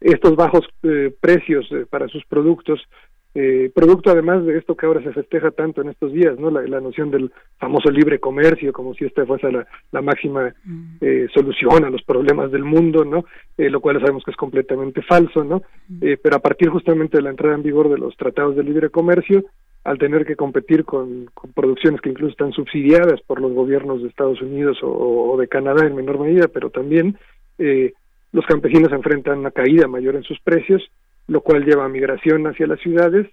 estos bajos eh, precios eh, para sus productos eh, producto además de esto que ahora se festeja tanto en estos días, ¿no? La, noción del famoso libre comercio, como si esta fuese la, la máxima mm. eh, solución a los problemas del mundo, ¿no? Eh, lo cual sabemos que es completamente falso, ¿no? Mm. Pero a partir justamente de la entrada en vigor de los tratados de libre comercio, al tener que competir con, con producciones que incluso están subsidiadas por los gobiernos de Estados Unidos o, o de Canadá en menor medida, pero también eh, los campesinos enfrentan una caída mayor en sus precios, lo cual lleva a migración hacia las ciudades,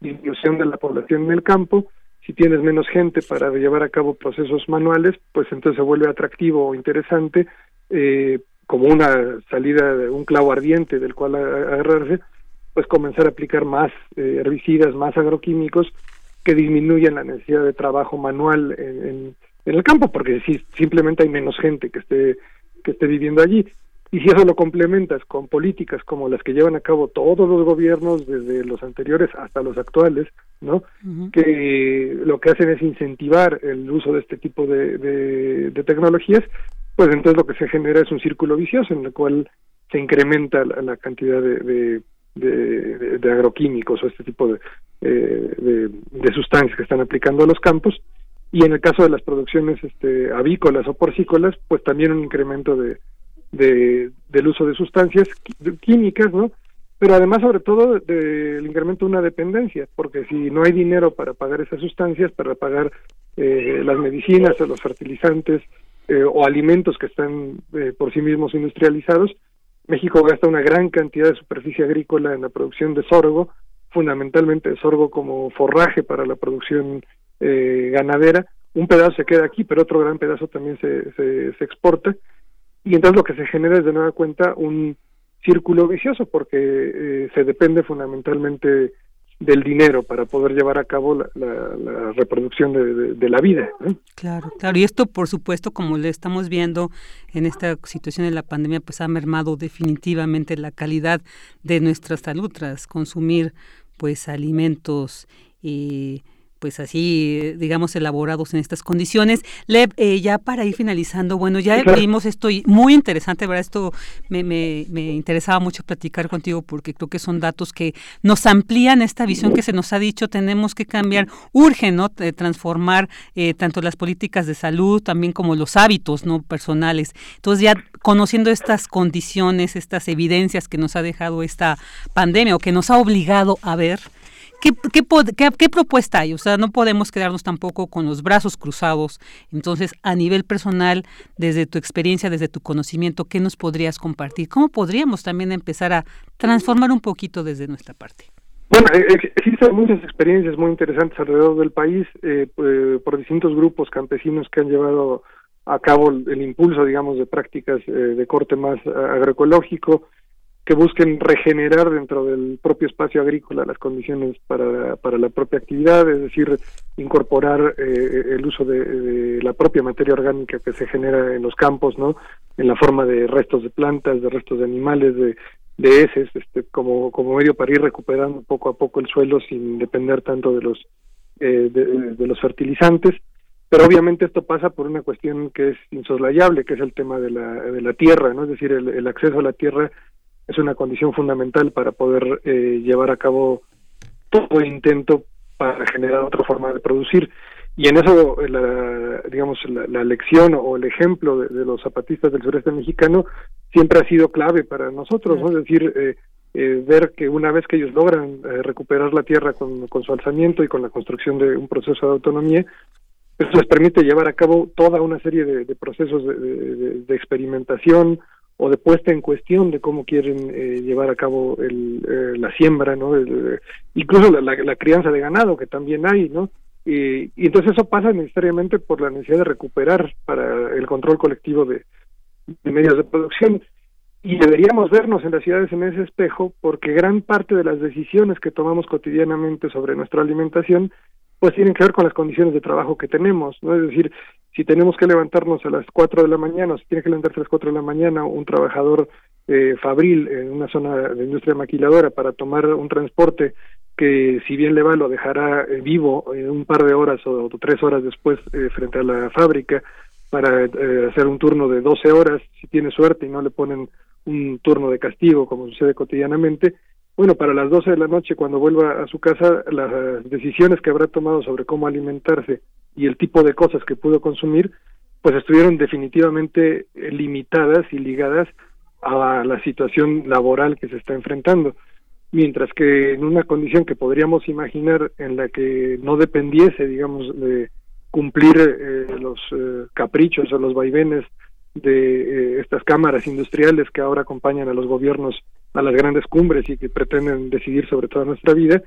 disminución de la población en el campo. Si tienes menos gente para llevar a cabo procesos manuales, pues entonces se vuelve atractivo o interesante eh, como una salida de un clavo ardiente del cual agarrarse, pues comenzar a aplicar más eh, herbicidas, más agroquímicos que disminuyan la necesidad de trabajo manual en, en, en el campo, porque si simplemente hay menos gente que esté que esté viviendo allí. Y si eso lo complementas con políticas como las que llevan a cabo todos los gobiernos, desde los anteriores hasta los actuales, ¿no? Que lo que hacen es incentivar el uso de este tipo de, de, tecnologías, pues entonces lo que se genera es un círculo vicioso en el cual se incrementa la, cantidad de, de, de, agroquímicos o este tipo de, eh, de, sustancias que están aplicando a los campos y en el caso de las producciones este, avícolas o porcícolas, pues también un incremento de, de, del uso de sustancias químicas, ¿no? Pero además, sobre todo, del incremento de una dependencia, porque si no hay dinero para pagar esas sustancias, para pagar eh, las medicinas o los fertilizantes eh, o alimentos que están eh, por sí mismos industrializados, México gasta una gran cantidad de superficie agrícola en la producción de sorgo, fundamentalmente sorgo como forraje para la producción ganadera. Un pedazo se queda aquí, pero otro gran pedazo también se, se exporta y entonces lo que se genera es de nueva cuenta un círculo vicioso porque eh, se depende fundamentalmente del dinero para poder llevar a cabo la, reproducción de, la vida. Claro, claro. Y esto, por supuesto, como le estamos viendo en esta situación de la pandemia, pues ha mermado definitivamente la calidad de nuestra salud tras consumir pues alimentos y pues así, digamos, elaborados en estas condiciones. Lev, eh, ya para ir finalizando, bueno, ya vimos esto muy interesante, ¿verdad? Esto me, me, me, interesaba mucho platicar contigo porque creo que son datos que nos amplían esta visión que se nos ha dicho, tenemos que cambiar, urge, ¿no? transformar eh, tanto las políticas de salud también como los hábitos, ¿no? Personales. Entonces ya conociendo estas condiciones, estas evidencias que nos ha dejado esta pandemia o que nos ha obligado a ver, ¿Qué, propuesta hay? O sea, no podemos quedarnos tampoco con los brazos cruzados. Entonces, a nivel personal, desde tu experiencia, desde tu conocimiento, ¿qué nos podrías compartir? ¿Cómo podríamos también empezar a transformar un poquito desde nuestra parte? Bueno, eh, eh, existen muchas experiencias muy interesantes alrededor del país eh, por distintos grupos campesinos que han llevado a cabo el, impulso, digamos, de prácticas de corte más agroecológico, que busquen regenerar dentro del propio espacio agrícola las condiciones para, para la propia actividad, es decir, incorporar eh, el uso de, la propia materia orgánica que se genera en los campos, ¿no? En la forma de restos de plantas, de restos de animales, de, de heces, este, como, como medio para ir recuperando poco a poco el suelo sin depender tanto de los, eh, de, los fertilizantes. Pero obviamente esto pasa por una cuestión que es insoslayable, que es el tema de la, de la tierra, ¿no? Es decir, el, el acceso a la tierra es una condición fundamental para poder eh, llevar a cabo todo intento para generar otra forma de producir y en eso la, digamos la, lección o el ejemplo de, los zapatistas del sureste mexicano siempre ha sido clave para nosotros ¿no? es decir eh, eh, ver que una vez que ellos logran recuperar la tierra con, con, su alzamiento y con la construcción de un proceso de autonomía eso les permite llevar a cabo toda una serie de, procesos de, experimentación o de puesta en cuestión de cómo quieren eh, llevar a cabo el, eh, la siembra, ¿no? incluso la, la, crianza de ganado que también hay, ¿no? y entonces eso pasa necesariamente por la necesidad de recuperar para el control colectivo de, medios de producción y deberíamos vernos en las ciudades en ese espejo porque gran parte de las decisiones que tomamos cotidianamente sobre nuestra alimentación pues tienen que ver con las condiciones de trabajo que tenemos, ¿no? Es decir, si tenemos que levantarnos a las 4 de la mañana, o si tiene que levantarse a las 4 de la mañana un trabajador eh, fabril en una zona de industria maquiladora para tomar un transporte que si bien le va lo dejará eh, vivo en un par de horas o, tres horas después eh, frente a la fábrica para eh, hacer un turno de 12 horas si tiene suerte y no le ponen un turno de castigo como sucede cotidianamente bueno para las 12 de la noche cuando vuelva a su casa las decisiones que habrá tomado sobre cómo alimentarse y el tipo de cosas que pudo consumir pues estuvieron definitivamente limitadas y ligadas a la situación laboral que se está enfrentando. Mientras que en una condición que podríamos imaginar en la que no dependiese, digamos, de cumplir eh, los eh, caprichos o los vaivenes de eh, estas cámaras industriales que ahora acompañan a los gobiernos a las grandes cumbres y que pretenden decidir sobre toda nuestra vida,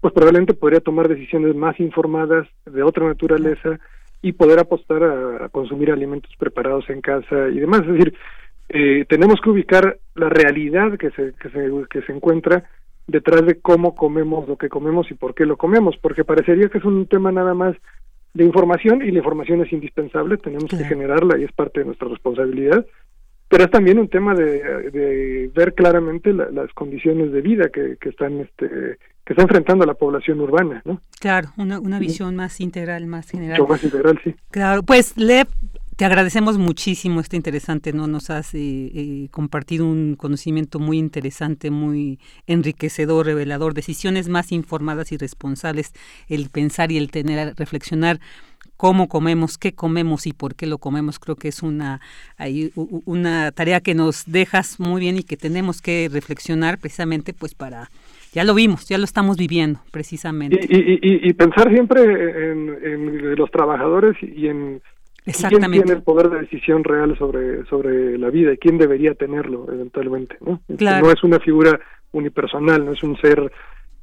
pues probablemente podría tomar decisiones más informadas de otra naturaleza y poder apostar a, consumir alimentos preparados en casa y demás. Es decir, tenemos que ubicar la realidad que se, que se, que se encuentra detrás de cómo comemos lo que comemos y por qué lo comemos, porque parecería que es un tema nada más de información y la información es indispensable, tenemos que generarla y es parte de nuestra responsabilidad, pero es también un tema de, ver claramente las condiciones de vida que, que están este que está enfrentando la población urbana, ¿no? Claro, una, una visión más integral, más general. Mucho más integral, sí. Claro, pues le te agradecemos muchísimo este interesante, ¿no? Nos has eh, eh, compartido un conocimiento muy interesante, muy enriquecedor, revelador, decisiones más informadas y responsables, el pensar y el tener, reflexionar cómo comemos, qué comemos y por qué lo comemos. Creo que es una, hay, una tarea que nos dejas muy bien y que tenemos que reflexionar precisamente pues para ya lo vimos, ya lo estamos viviendo precisamente. Y, pensar siempre en, los trabajadores y en. ¿Quién tiene el poder de decisión real sobre, sobre la vida y quién debería tenerlo eventualmente? ¿no? no es una figura unipersonal, no es un ser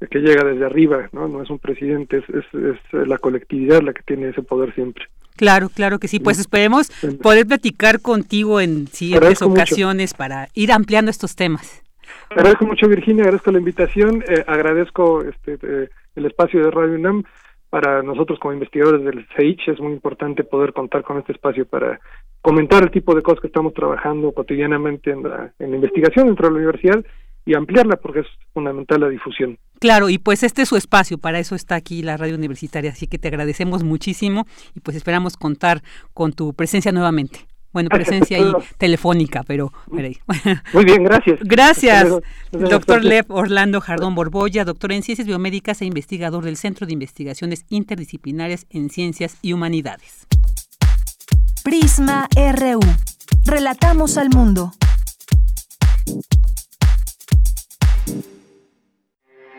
que llega desde arriba, no, no es un presidente, es, es, la colectividad la que tiene ese poder siempre. Claro, claro que sí. Pues esperemos poder platicar contigo en siguientes ocasiones para ir ampliando estos temas. Agradezco mucho, Virginia, agradezco la invitación, eh, agradezco este, eh, el espacio de Radio UNAM para nosotros como investigadores del CEICH es muy importante poder contar con este espacio para comentar el tipo de cosas que estamos trabajando cotidianamente en la, en la investigación dentro de la universidad y ampliarla porque es fundamental la difusión. Claro, y pues este es su espacio, para eso está aquí la radio universitaria, así que te agradecemos muchísimo y pues esperamos contar con tu presencia nuevamente. Bueno, presencia ahí telefónica, pero... Muy bien, gracias. Gracias, doctor Lev Orlando Jardón Borbolla, doctor en Ciencias Biomédicas e investigador del Centro de Investigaciones Interdisciplinarias en Ciencias y Humanidades. Prisma RU. Relatamos al mundo.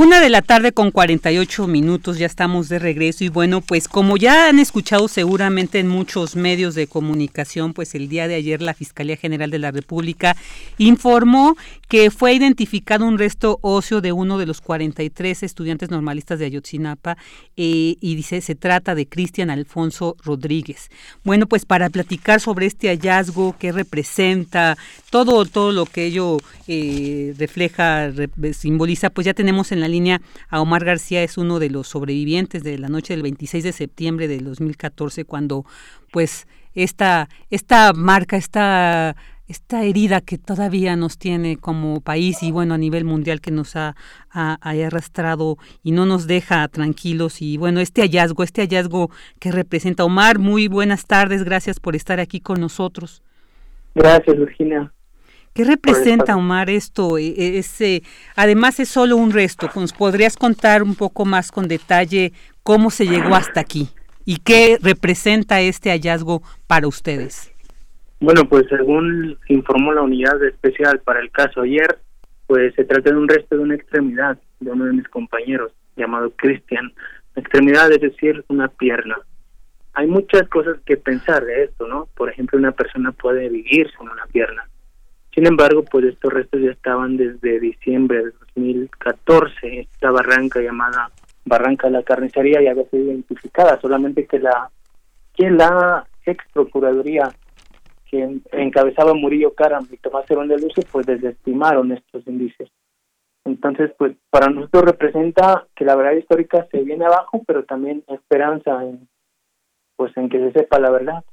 Una de la tarde con 48 minutos, ya estamos de regreso y bueno, pues como ya han escuchado seguramente en muchos medios de comunicación, pues el día de ayer la Fiscalía General de la República informó que fue identificado un resto óseo de uno de los 43 estudiantes normalistas de Ayotzinapa eh, y dice se trata de Cristian Alfonso Rodríguez. Bueno, pues para platicar sobre este hallazgo, qué representa, todo, todo lo que ello eh, refleja, simboliza, pues ya tenemos en la línea a Omar García, es uno de los sobrevivientes de la noche del 26 de septiembre del 2014, cuando pues esta, esta marca, esta esta herida que todavía nos tiene como país y bueno a nivel mundial que nos ha, arrastrado y no nos deja tranquilos y bueno este hallazgo, este hallazgo que representa Omar, muy buenas tardes, gracias por estar aquí con nosotros. Gracias Virginia. ¿Qué representa Omar esto? E, e, ese, además es solo un resto, ¿nos podrías contar un poco más con detalle cómo se llegó hasta aquí y qué representa este hallazgo para ustedes? Bueno, pues según informó la unidad especial para el caso ayer, pues se trata de un resto de una extremidad de uno de mis compañeros, llamado Cristian. Extremidad es decir, una pierna. hay muchas cosas que pensar de esto, ¿no? Por ejemplo, una persona puede vivir sin una pierna. Sin embargo, pues estos restos ya estaban desde diciembre de 2014. Esta barranca llamada Barranca de la Carnicería ya había sido identificada, solamente que la que la ex procuraduría que encabezaba Murillo Caram y Tomás Herón de Luce, pues desestimaron estos indicios. Entonces, pues para nosotros representa que la verdad histórica se viene abajo, pero también esperanza en, pues en que se sepa la verdad.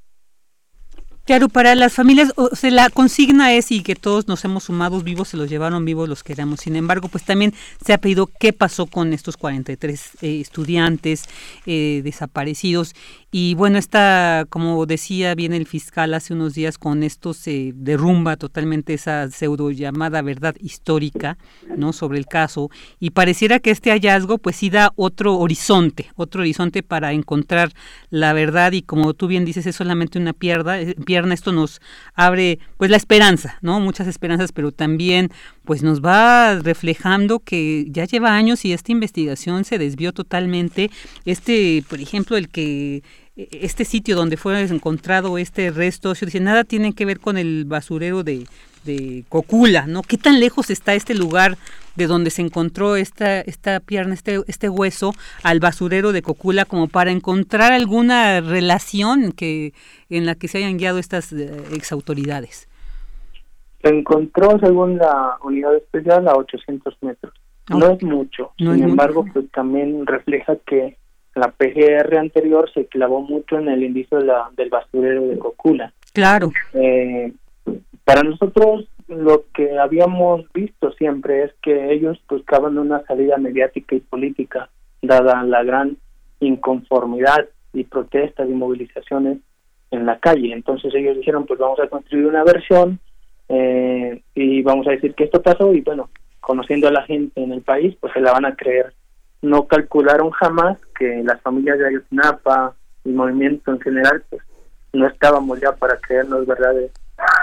Claro, para las familias, o sea, la consigna es y que todos nos hemos sumado vivos, se los llevaron vivos, los queramos. Sin embargo, pues también se ha pedido qué pasó con estos 43 eh, estudiantes eh, desaparecidos y bueno, está, como decía bien el fiscal hace unos días, con esto se derrumba totalmente esa pseudo llamada verdad histórica, ¿no? Sobre el caso. Y pareciera que este hallazgo, pues sí da otro horizonte, otro horizonte para encontrar la verdad. Y como tú bien dices, es solamente una pierna, eh, Esto nos abre, pues, la esperanza, ¿no? Muchas esperanzas, pero también, pues, nos va reflejando que ya lleva años y esta investigación se desvió totalmente. Este, por ejemplo, el que este sitio donde fue encontrado este resto, dice, nada tiene que ver con el basurero de, de Cocula, ¿no? ¿Qué tan lejos está este lugar de donde se encontró esta, esta pierna, este, este hueso, al basurero de Cocula, como para encontrar alguna relación que en la que se hayan guiado estas eh, exautoridades? Se encontró, según la unidad especial, a 800 metros. No, es mucho, sin embargo, pues también refleja que la PGR anterior se clavó mucho en el indicio de la, del basurero de Cocula. Claro. Eh, para nosotros lo que habíamos visto siempre es que ellos buscaban una salida mediática y política, dada la gran inconformidad y protestas y movilizaciones en la calle. Entonces ellos dijeron, pues vamos a construir una versión eh, y vamos a decir que esto pasó y bueno, conociendo a la gente en el país, pues se la van a creer no calcularon jamás que las familias de Ayotzinapa y movimiento en general, pues no estábamos ya para creernos verdades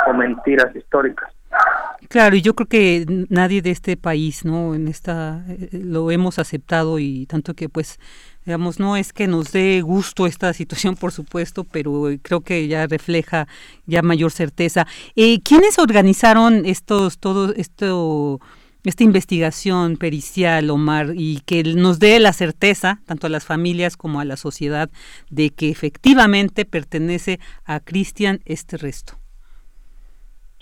o mentiras históricas. Claro, y yo creo que nadie de este país, ¿no? En esta eh, lo hemos aceptado y tanto que pues digamos no es que nos dé gusto esta situación, por supuesto, pero creo que ya refleja ya mayor certeza. Eh, ¿Quiénes organizaron estos todo esto esta investigación pericial, Omar, y que nos dé la certeza, tanto a las familias como a la sociedad, de que efectivamente pertenece a Cristian este resto.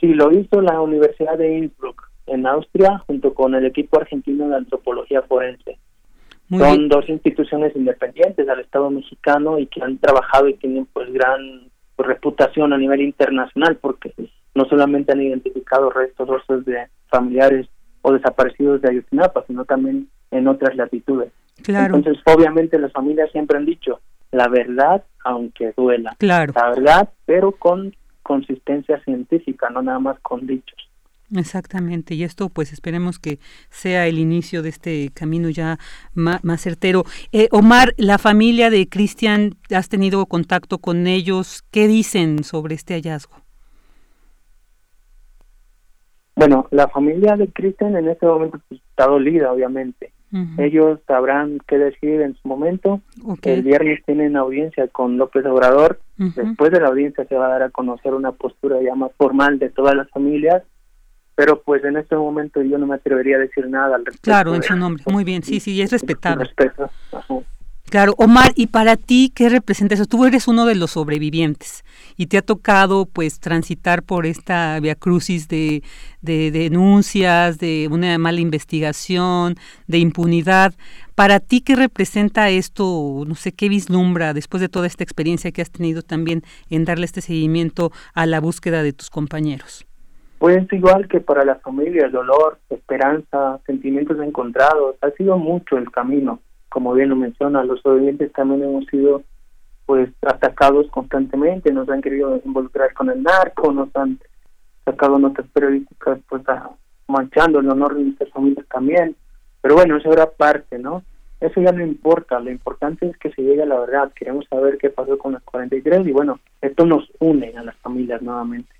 Sí, lo hizo la Universidad de Innsbruck, en Austria, junto con el equipo argentino de antropología forense. Son dos instituciones independientes del Estado mexicano y que han trabajado y tienen pues gran pues, reputación a nivel internacional porque no solamente han identificado restos óseos de familiares o desaparecidos de Ayotzinapa, sino también en otras latitudes. Claro. Entonces, obviamente las familias siempre han dicho la verdad, aunque duela. Claro. La verdad, pero con consistencia científica, no nada más con dichos. Exactamente, y esto pues esperemos que sea el inicio de este camino ya más, certero. Eh, Omar, la familia de Cristian, ¿has tenido contacto con ellos? ¿Qué dicen sobre este hallazgo? Bueno, la familia de Cristian en este momento pues, está dolida, obviamente. Ellos sabrán qué decir en su momento. El viernes tienen audiencia con López Obrador. Después de la audiencia se va a dar a conocer una postura ya más formal de todas las familias. Pero pues en este momento yo no me atrevería a decir nada al respecto. Claro, en su nombre. Muy bien, sí, sí, es respetable. Respeto. Claro, Omar, ¿y para ti qué representa eso? Tú eres uno de los sobrevivientes y te ha tocado pues transitar por esta via crucis de, de, denuncias, de una mala investigación, de impunidad. Para ti, ¿qué representa esto? No sé, ¿qué vislumbra después de toda esta experiencia que has tenido también en darle este seguimiento a la búsqueda de tus compañeros? Pues igual que para la familia, el dolor, esperanza, sentimientos encontrados, ha sido mucho el camino como bien lo menciona, los sobrevivientes también hemos sido pues atacados constantemente, nos han querido involucrar con el narco, nos han sacado notas periodísticas pues manchando el honor de nuestras familias también, pero bueno, eso era parte, ¿no? Eso ya no importa, lo importante es que se llegue a la verdad, queremos saber qué pasó con las 43 y bueno, esto nos une a las familias nuevamente.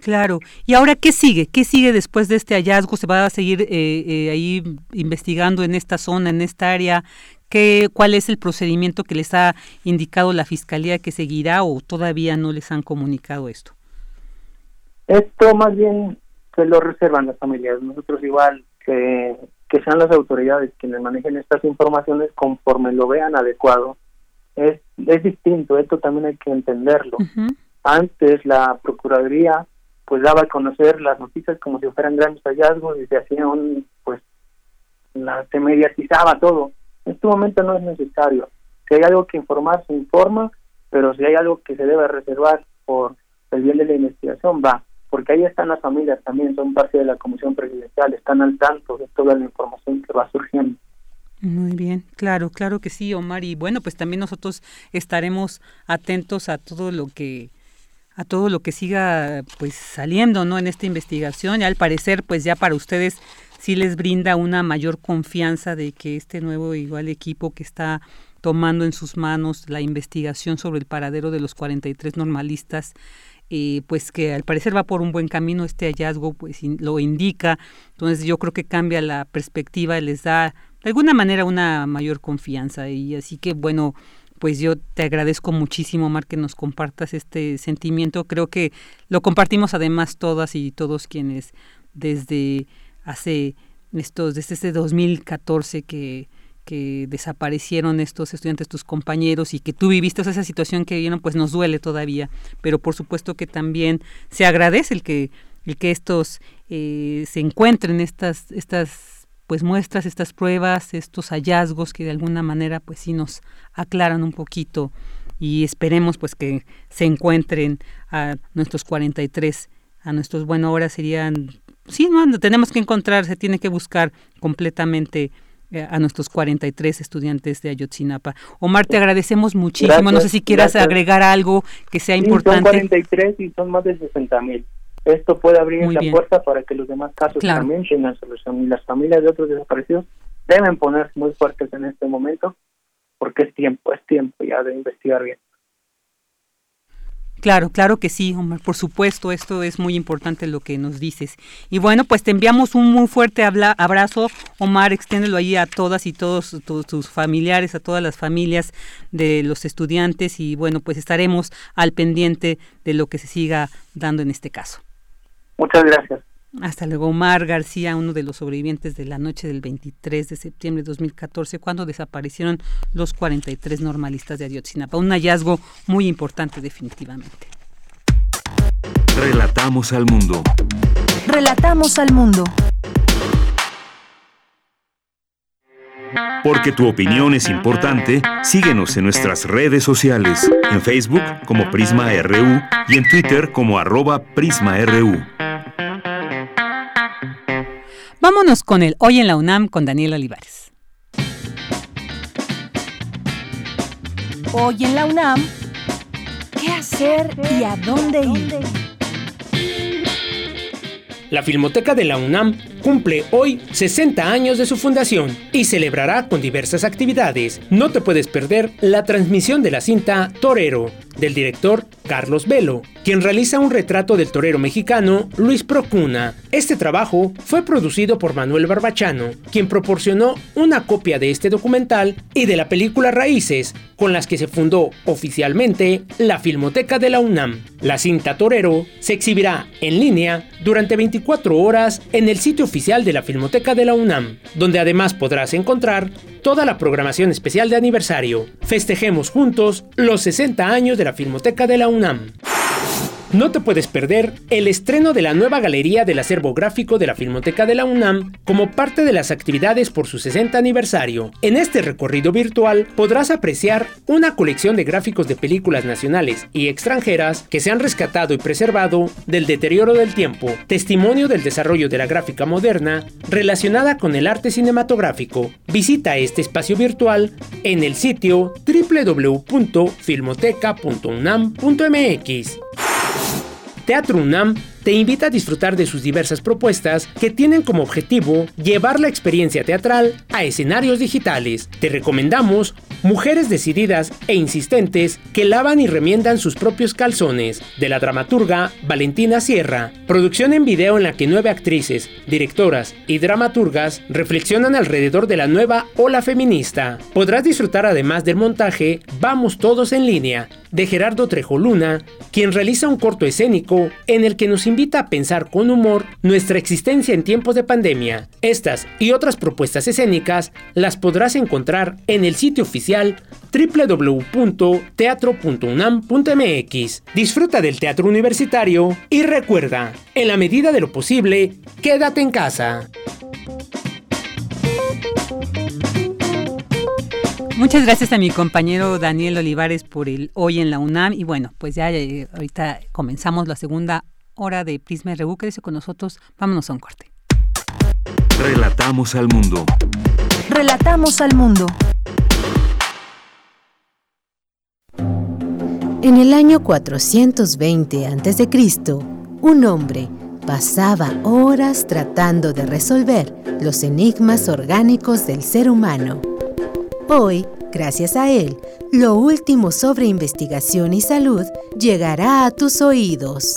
Claro. ¿Y ahora qué sigue? ¿Qué sigue después de este hallazgo? ¿Se va a seguir eh, eh, ahí investigando en esta zona, en esta área? ¿Qué, ¿Cuál es el procedimiento que les ha indicado la Fiscalía que seguirá o todavía no les han comunicado esto? Esto más bien se lo reservan las familias. Nosotros igual que, que sean las autoridades quienes manejen estas informaciones conforme lo vean adecuado. Es, es distinto, esto también hay que entenderlo. Antes la Procuraduría pues daba a conocer las noticias como si fueran grandes hallazgos y se hacía un, pues, la, se mediatizaba todo. En este momento no es necesario. Si hay algo que informar, se informa, pero si hay algo que se debe reservar por el bien de la investigación, va. Porque ahí están las familias también, son parte de la Comisión Presidencial, están al tanto de toda la información que va surgiendo. Muy bien, claro, claro que sí, Omar. Y bueno, pues también nosotros estaremos atentos a todo lo que a todo lo que siga pues saliendo no en esta investigación y al parecer pues ya para ustedes sí les brinda una mayor confianza de que este nuevo igual equipo que está tomando en sus manos la investigación sobre el paradero de los 43 normalistas eh, pues que al parecer va por un buen camino este hallazgo pues lo indica. Entonces yo creo que cambia la perspectiva les da de alguna manera una mayor confianza. Y así que bueno pues yo te agradezco muchísimo, Mar, que nos compartas este sentimiento. Creo que lo compartimos además todas y todos quienes desde hace estos, desde este 2014 que, que desaparecieron estos estudiantes, tus compañeros, y que tú viviste esa situación que vieron, pues nos duele todavía. Pero por supuesto que también se agradece el que, el que estos eh, se encuentren, estas, estas pues muestras, estas pruebas, estos hallazgos que de alguna manera pues sí nos aclaran un poquito y esperemos pues que se encuentren a nuestros 43, a nuestros, bueno, ahora serían, sí, no, tenemos que encontrar, se tiene que buscar completamente eh, a nuestros 43 estudiantes de Ayotzinapa. Omar, te agradecemos muchísimo. no sé si quieras agregar algo que sea importante. Son 43 y son más de 60 mil. Esto puede abrir la puerta para que los demás casos también tengan solución y las familias de otros desaparecidos deben ponerse muy fuertes en este momento porque es tiempo, es tiempo ya de investigar bien. Claro, claro que sí, Omar, por supuesto, esto es muy importante lo que nos dices. Y bueno, pues te enviamos un muy fuerte abrazo, Omar, extiéndelo ahí a todas y todos tus familiares, a todas las familias de los estudiantes y bueno, pues estaremos al pendiente de lo que se siga dando en este caso. Muchas gracias. Hasta luego, Omar García, uno de los sobrevivientes de la noche del 23 de septiembre de 2014, cuando desaparecieron los 43 normalistas de Ayotzinapa. Un hallazgo muy importante, definitivamente. Relatamos al mundo. Relatamos al mundo. Porque tu opinión es importante, síguenos en nuestras redes sociales, en Facebook como Prisma RU y en Twitter como arroba PrismaRU. Vámonos con el Hoy en la UNAM con Daniel Olivares. Hoy en la UNAM, ¿qué hacer y a dónde ir? La Filmoteca de la UNAM cumple hoy 60 años de su fundación y celebrará con diversas actividades. No te puedes perder la transmisión de la cinta Torero del director Carlos Velo, quien realiza un retrato del torero mexicano Luis Procuna. Este trabajo fue producido por Manuel Barbachano, quien proporcionó una copia de este documental y de la película Raíces, con las que se fundó oficialmente la Filmoteca de la UNAM. La cinta Torero se exhibirá en línea durante 24 horas en el sitio oficial de la Filmoteca de la UNAM, donde además podrás encontrar toda la programación especial de aniversario. Festejemos juntos los 60 años de la Filmoteca de la UNAM. No te puedes perder el estreno de la nueva galería del acervo gráfico de la Filmoteca de la UNAM como parte de las actividades por su 60 aniversario. En este recorrido virtual podrás apreciar una colección de gráficos de películas nacionales y extranjeras que se han rescatado y preservado del deterioro del tiempo, testimonio del desarrollo de la gráfica moderna relacionada con el arte cinematográfico. Visita este espacio virtual en el sitio www.filmoteca.unam.mx. Teatro UNAM te invita a disfrutar de sus diversas propuestas que tienen como objetivo llevar la experiencia teatral a escenarios digitales. Te recomendamos Mujeres decididas e insistentes que lavan y remiendan sus propios calzones, de la dramaturga Valentina Sierra. Producción en video en la que nueve actrices, directoras y dramaturgas reflexionan alrededor de la nueva ola feminista. Podrás disfrutar además del montaje Vamos Todos en línea, de Gerardo Trejoluna, quien realiza un corto escénico en el que nos invita a pensar con humor nuestra existencia en tiempos de pandemia. Estas y otras propuestas escénicas las podrás encontrar en el sitio oficial www.teatro.unam.mx. Disfruta del teatro universitario y recuerda, en la medida de lo posible, quédate en casa. Muchas gracias a mi compañero Daniel Olivares por el hoy en la UNAM. Y bueno, pues ya eh, ahorita comenzamos la segunda hora de Prisma RU. Quédese con nosotros. Vámonos a un corte. Relatamos al mundo. Relatamos al mundo. En el año 420 a.C., un hombre pasaba horas tratando de resolver los enigmas orgánicos del ser humano. Hoy, gracias a él, lo último sobre investigación y salud llegará a tus oídos.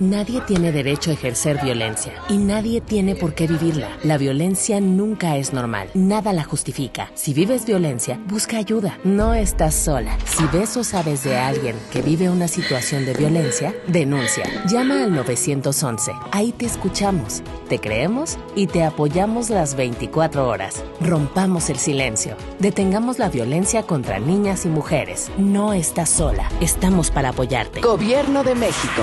Nadie tiene derecho a ejercer violencia y nadie tiene por qué vivirla. La violencia nunca es normal, nada la justifica. Si vives violencia, busca ayuda. No estás sola. Si ves o sabes de alguien que vive una situación de violencia, denuncia. Llama al 911. Ahí te escuchamos, te creemos y te apoyamos las 24 horas. Rompamos el silencio. Detengamos la violencia contra niñas y mujeres. No estás sola. Estamos para apoyarte. Gobierno de México.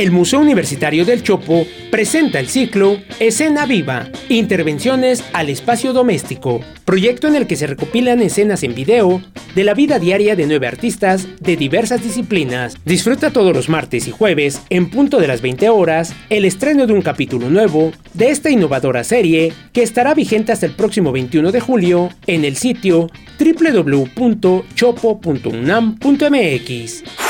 El Museo Universitario del Chopo presenta el ciclo Escena Viva, Intervenciones al Espacio Doméstico, proyecto en el que se recopilan escenas en video de la vida diaria de nueve artistas de diversas disciplinas. Disfruta todos los martes y jueves, en punto de las 20 horas, el estreno de un capítulo nuevo de esta innovadora serie que estará vigente hasta el próximo 21 de julio en el sitio www.chopo.unam.mx.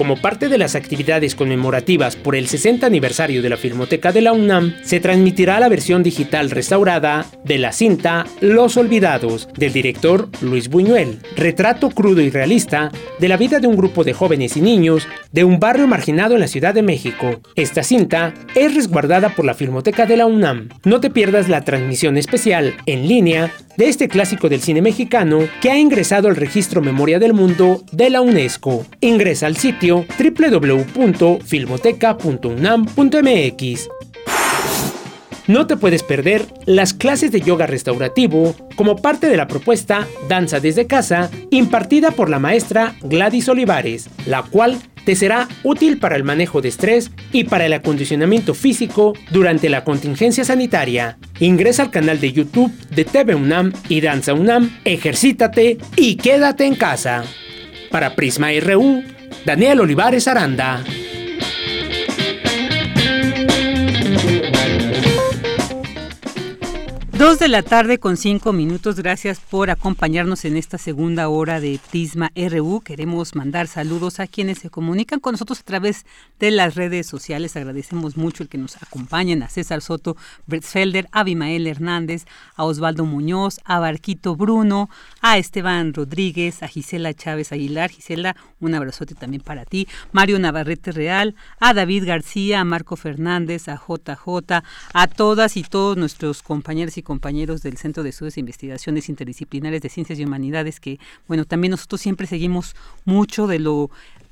Como parte de las actividades conmemorativas por el 60 aniversario de la Filmoteca de la UNAM, se transmitirá la versión digital restaurada de la cinta Los Olvidados, del director Luis Buñuel, retrato crudo y realista de la vida de un grupo de jóvenes y niños de un barrio marginado en la Ciudad de México. Esta cinta es resguardada por la Filmoteca de la UNAM. No te pierdas la transmisión especial en línea de este clásico del cine mexicano que ha ingresado al registro Memoria del Mundo de la UNESCO. Ingresa al sitio www.filmoteca.unam.mx. No te puedes perder las clases de yoga restaurativo como parte de la propuesta Danza desde casa impartida por la maestra Gladys Olivares, la cual te será útil para el manejo de estrés y para el acondicionamiento físico durante la contingencia sanitaria. Ingresa al canal de YouTube de TV UNAM y Danza UNAM, ejercítate y quédate en casa. Para Prisma RU, Daniel Olivares Aranda. Dos de la tarde con cinco minutos. Gracias por acompañarnos en esta segunda hora de Prisma RU. Queremos mandar saludos a quienes se comunican con nosotros a través de las redes sociales. Agradecemos mucho el que nos acompañen a César Soto, Brett Felder, a Abimael Hernández, a Osvaldo Muñoz, a Barquito Bruno, a Esteban Rodríguez, a Gisela Chávez Aguilar. Gisela, un abrazote también para ti. Mario Navarrete Real, a David García, a Marco Fernández, a JJ, a todas y todos nuestros compañeros y compañeros del Centro de Estudios e Investigaciones Interdisciplinares de Ciencias y Humanidades, que, bueno, también nosotros siempre seguimos mucho de lo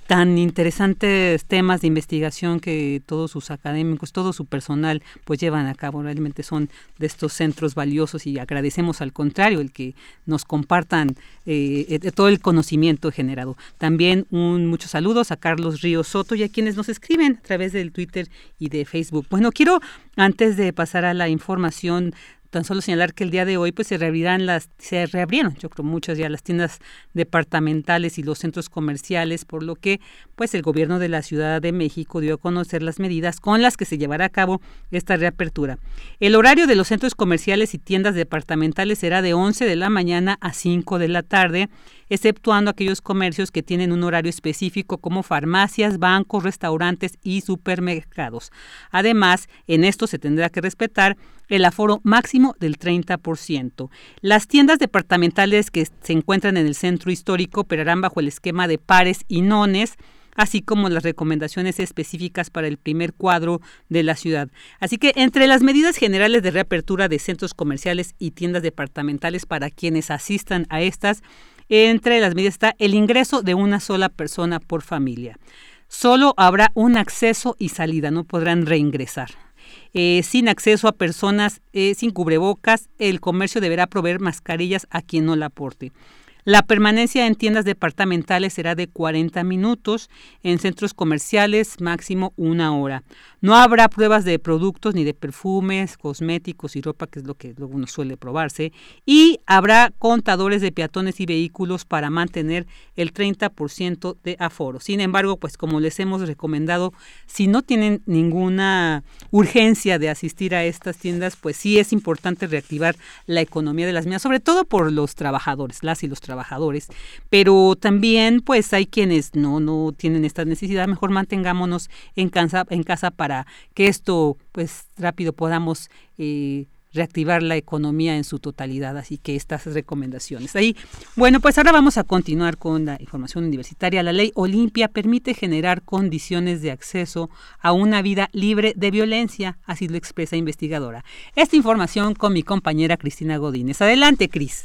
tan interesantes temas de investigación que todos sus académicos, todo su personal pues llevan a cabo. Realmente son de estos centros valiosos y agradecemos al contrario el que nos compartan eh, todo el conocimiento generado. También un muchos saludos a Carlos Ríos Soto y a quienes nos escriben a través del Twitter y de Facebook. Bueno, quiero antes de pasar a la información tan solo señalar que el día de hoy pues se reabrirán las se reabrieron yo creo muchas ya las tiendas departamentales y los centros comerciales por lo que pues el gobierno de la Ciudad de México dio a conocer las medidas con las que se llevará a cabo esta reapertura. El horario de los centros comerciales y tiendas departamentales será de 11 de la mañana a 5 de la tarde exceptuando aquellos comercios que tienen un horario específico como farmacias, bancos, restaurantes y supermercados. Además, en esto se tendrá que respetar el aforo máximo del 30%. Las tiendas departamentales que se encuentran en el centro histórico operarán bajo el esquema de pares y nones, así como las recomendaciones específicas para el primer cuadro de la ciudad. Así que entre las medidas generales de reapertura de centros comerciales y tiendas departamentales para quienes asistan a estas, entre las medidas está el ingreso de una sola persona por familia. Solo habrá un acceso y salida, no podrán reingresar. Eh, sin acceso a personas eh, sin cubrebocas, el comercio deberá proveer mascarillas a quien no la aporte. La permanencia en tiendas departamentales será de 40 minutos, en centros comerciales máximo una hora. No habrá pruebas de productos ni de perfumes, cosméticos y ropa, que es lo que uno suele probarse, y habrá contadores de peatones y vehículos para mantener el 30% de aforo. Sin embargo, pues como les hemos recomendado, si no tienen ninguna urgencia de asistir a estas tiendas, pues sí es importante reactivar la economía de las mismas, sobre todo por los trabajadores, las y los trabajadores, pero también pues hay quienes no no tienen esta necesidad, mejor mantengámonos en casa en casa para que esto pues rápido podamos eh, reactivar la economía en su totalidad. Así que estas recomendaciones. Ahí, bueno, pues ahora vamos a continuar con la información universitaria. La ley Olimpia permite generar condiciones de acceso a una vida libre de violencia, así lo expresa investigadora. Esta información con mi compañera Cristina Godínez. Adelante, Cris.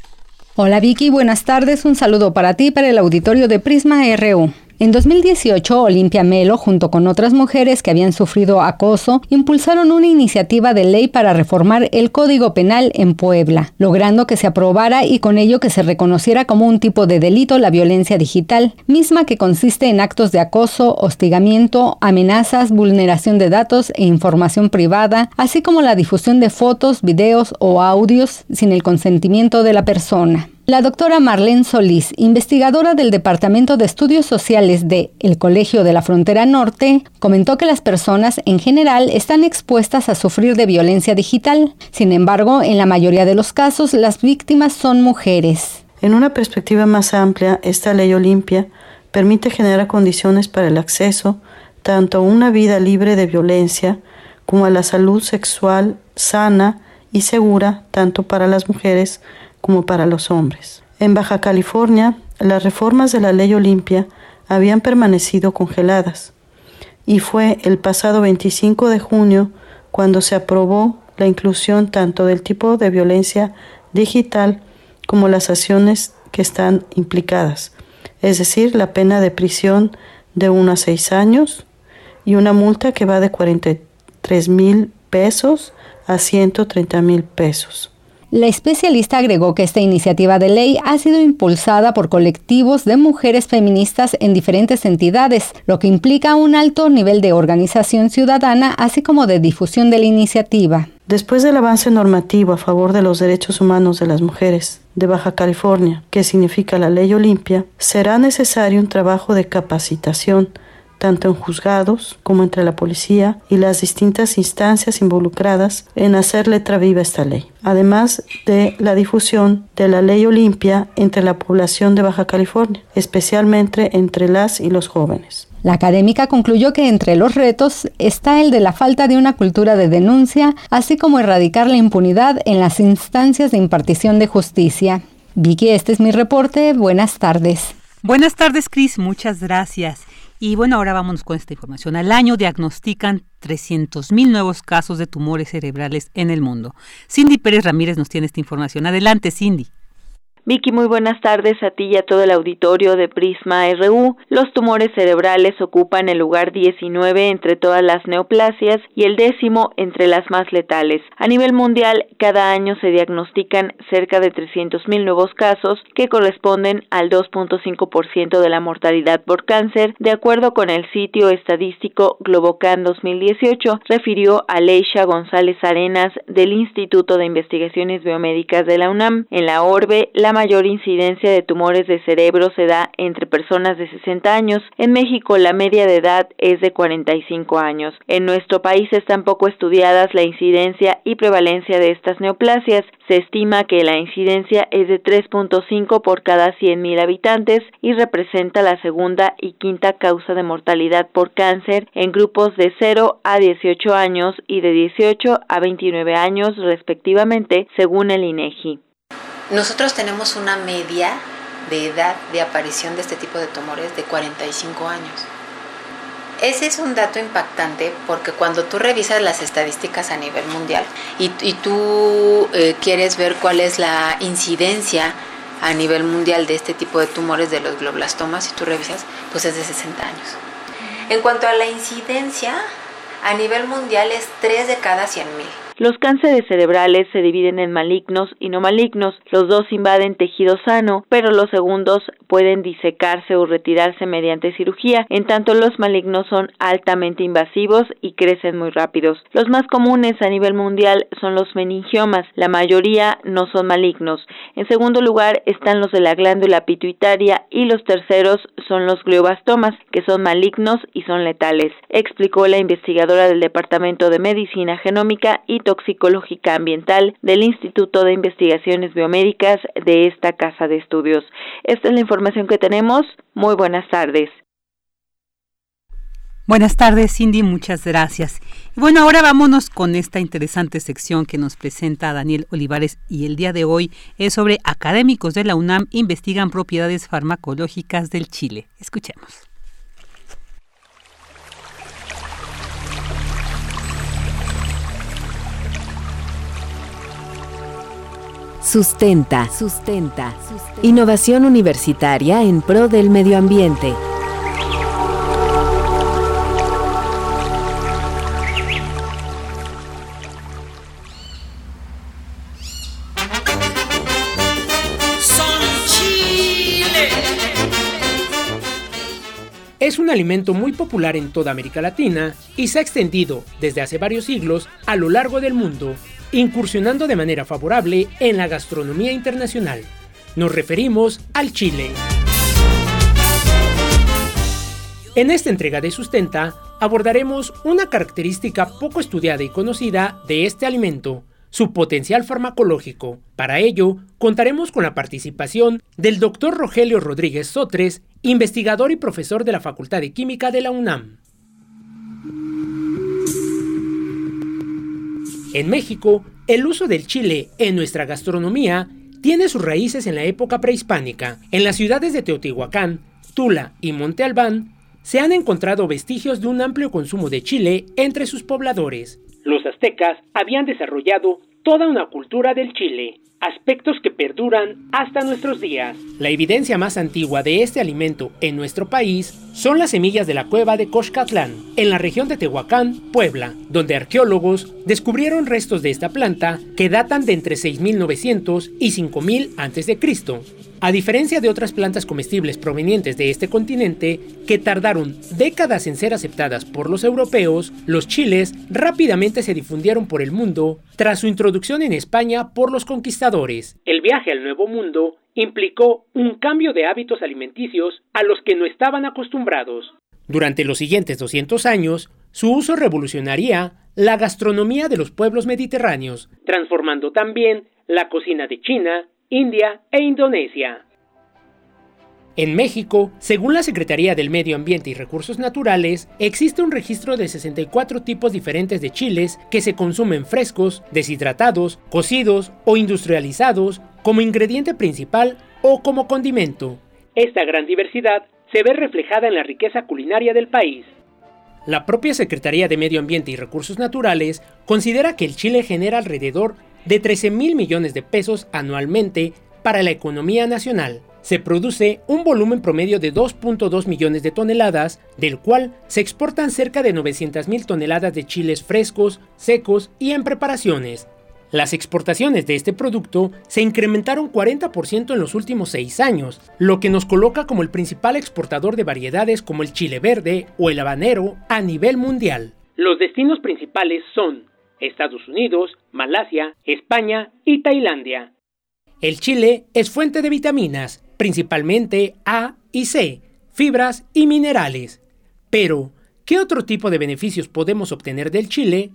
Hola Vicky, buenas tardes. Un saludo para ti para el auditorio de Prisma RU. En 2018, Olimpia Melo, junto con otras mujeres que habían sufrido acoso, impulsaron una iniciativa de ley para reformar el Código Penal en Puebla, logrando que se aprobara y con ello que se reconociera como un tipo de delito la violencia digital, misma que consiste en actos de acoso, hostigamiento, amenazas, vulneración de datos e información privada, así como la difusión de fotos, videos o audios sin el consentimiento de la persona. La doctora Marlene Solís, investigadora del Departamento de Estudios Sociales de el Colegio de la Frontera Norte, comentó que las personas en general están expuestas a sufrir de violencia digital. Sin embargo, en la mayoría de los casos, las víctimas son mujeres. En una perspectiva más amplia, esta ley Olimpia permite generar condiciones para el acceso tanto a una vida libre de violencia como a la salud sexual sana y segura tanto para las mujeres como para los hombres. En Baja California, las reformas de la ley Olimpia habían permanecido congeladas y fue el pasado 25 de junio cuando se aprobó la inclusión tanto del tipo de violencia digital como las acciones que están implicadas, es decir, la pena de prisión de 1 a 6 años y una multa que va de 43 mil pesos a 130 mil pesos. La especialista agregó que esta iniciativa de ley ha sido impulsada por colectivos de mujeres feministas en diferentes entidades, lo que implica un alto nivel de organización ciudadana, así como de difusión de la iniciativa. Después del avance normativo a favor de los derechos humanos de las mujeres de Baja California, que significa la ley Olimpia, será necesario un trabajo de capacitación tanto en juzgados como entre la policía y las distintas instancias involucradas en hacer letra viva esta ley, además de la difusión de la ley Olimpia entre la población de Baja California, especialmente entre las y los jóvenes. La académica concluyó que entre los retos está el de la falta de una cultura de denuncia, así como erradicar la impunidad en las instancias de impartición de justicia. Vicky, este es mi reporte. Buenas tardes. Buenas tardes, Cris. Muchas gracias. Y bueno, ahora vámonos con esta información. Al año diagnostican 300.000 nuevos casos de tumores cerebrales en el mundo. Cindy Pérez Ramírez nos tiene esta información. Adelante, Cindy. Vicky, muy buenas tardes a ti y a todo el auditorio de Prisma RU. Los tumores cerebrales ocupan el lugar 19 entre todas las neoplasias y el décimo entre las más letales. A nivel mundial, cada año se diagnostican cerca de 300.000 nuevos casos que corresponden al 2.5% de la mortalidad por cáncer, de acuerdo con el sitio estadístico Globocan 2018, refirió Aleisha González Arenas del Instituto de Investigaciones Biomédicas de la UNAM. En la orbe, la mayor incidencia de tumores de cerebro se da entre personas de 60 años. En México la media de edad es de 45 años. En nuestro país están poco estudiadas la incidencia y prevalencia de estas neoplasias. Se estima que la incidencia es de 3.5 por cada 100.000 habitantes y representa la segunda y quinta causa de mortalidad por cáncer en grupos de 0 a 18 años y de 18 a 29 años respectivamente, según el INEGI. Nosotros tenemos una media de edad de aparición de este tipo de tumores de 45 años. Ese es un dato impactante porque cuando tú revisas las estadísticas a nivel mundial y, tú eh, quieres ver cuál es la incidencia a nivel mundial de este tipo de tumores de los globlastomas, si tú revisas, pues es de 60 años. En cuanto a la incidencia, a nivel mundial es 3 de cada 100 mil. Los cánceres cerebrales se dividen en malignos y no malignos. Los dos invaden tejido sano, pero los segundos pueden disecarse o retirarse mediante cirugía, en tanto los malignos son altamente invasivos y crecen muy rápidos. Los más comunes a nivel mundial son los meningiomas, la mayoría no son malignos. En segundo lugar están los de la glándula pituitaria y los terceros son los gliobastomas, que son malignos y son letales, explicó la investigadora del Departamento de Medicina Genómica y toxicológica ambiental del Instituto de Investigaciones Biomédicas de esta casa de estudios. Esta es la información que tenemos. Muy buenas tardes. Buenas tardes, Cindy, muchas gracias. Y bueno, ahora vámonos con esta interesante sección que nos presenta Daniel Olivares y el día de hoy es sobre académicos de la UNAM investigan propiedades farmacológicas del chile. Escuchemos. Sustenta. Sustenta. Innovación universitaria en pro del medio ambiente. Es un alimento muy popular en toda América Latina y se ha extendido desde hace varios siglos a lo largo del mundo incursionando de manera favorable en la gastronomía internacional. Nos referimos al chile. En esta entrega de Sustenta abordaremos una característica poco estudiada y conocida de este alimento, su potencial farmacológico. Para ello, contaremos con la participación del doctor Rogelio Rodríguez Sotres, investigador y profesor de la Facultad de Química de la UNAM. En México, el uso del chile en nuestra gastronomía tiene sus raíces en la época prehispánica. En las ciudades de Teotihuacán, Tula y Monte Albán se han encontrado vestigios de un amplio consumo de chile entre sus pobladores. Los aztecas habían desarrollado toda una cultura del chile, aspectos que perduran hasta nuestros días. La evidencia más antigua de este alimento en nuestro país son las semillas de la cueva de Coxcatlán, en la región de Tehuacán, Puebla, donde arqueólogos descubrieron restos de esta planta que datan de entre 6900 y 5000 a.C. A diferencia de otras plantas comestibles provenientes de este continente, que tardaron décadas en ser aceptadas por los europeos, los chiles rápidamente se difundieron por el mundo tras su introducción en España por los conquistadores. El viaje al Nuevo Mundo implicó un cambio de hábitos alimenticios a los que no estaban acostumbrados. Durante los siguientes 200 años, su uso revolucionaría la gastronomía de los pueblos mediterráneos, transformando también la cocina de China, India e Indonesia. En México, según la Secretaría del Medio Ambiente y Recursos Naturales, existe un registro de 64 tipos diferentes de chiles que se consumen frescos, deshidratados, cocidos o industrializados como ingrediente principal o como condimento. Esta gran diversidad se ve reflejada en la riqueza culinaria del país. La propia Secretaría de Medio Ambiente y Recursos Naturales considera que el chile genera alrededor de 13 mil millones de pesos anualmente para la economía nacional. Se produce un volumen promedio de 2.2 millones de toneladas, del cual se exportan cerca de 900 mil toneladas de chiles frescos, secos y en preparaciones. Las exportaciones de este producto se incrementaron 40% en los últimos seis años, lo que nos coloca como el principal exportador de variedades como el chile verde o el habanero a nivel mundial. Los destinos principales son Estados Unidos, Malasia, España y Tailandia. El chile es fuente de vitaminas, principalmente A y C, fibras y minerales. Pero, ¿qué otro tipo de beneficios podemos obtener del chile?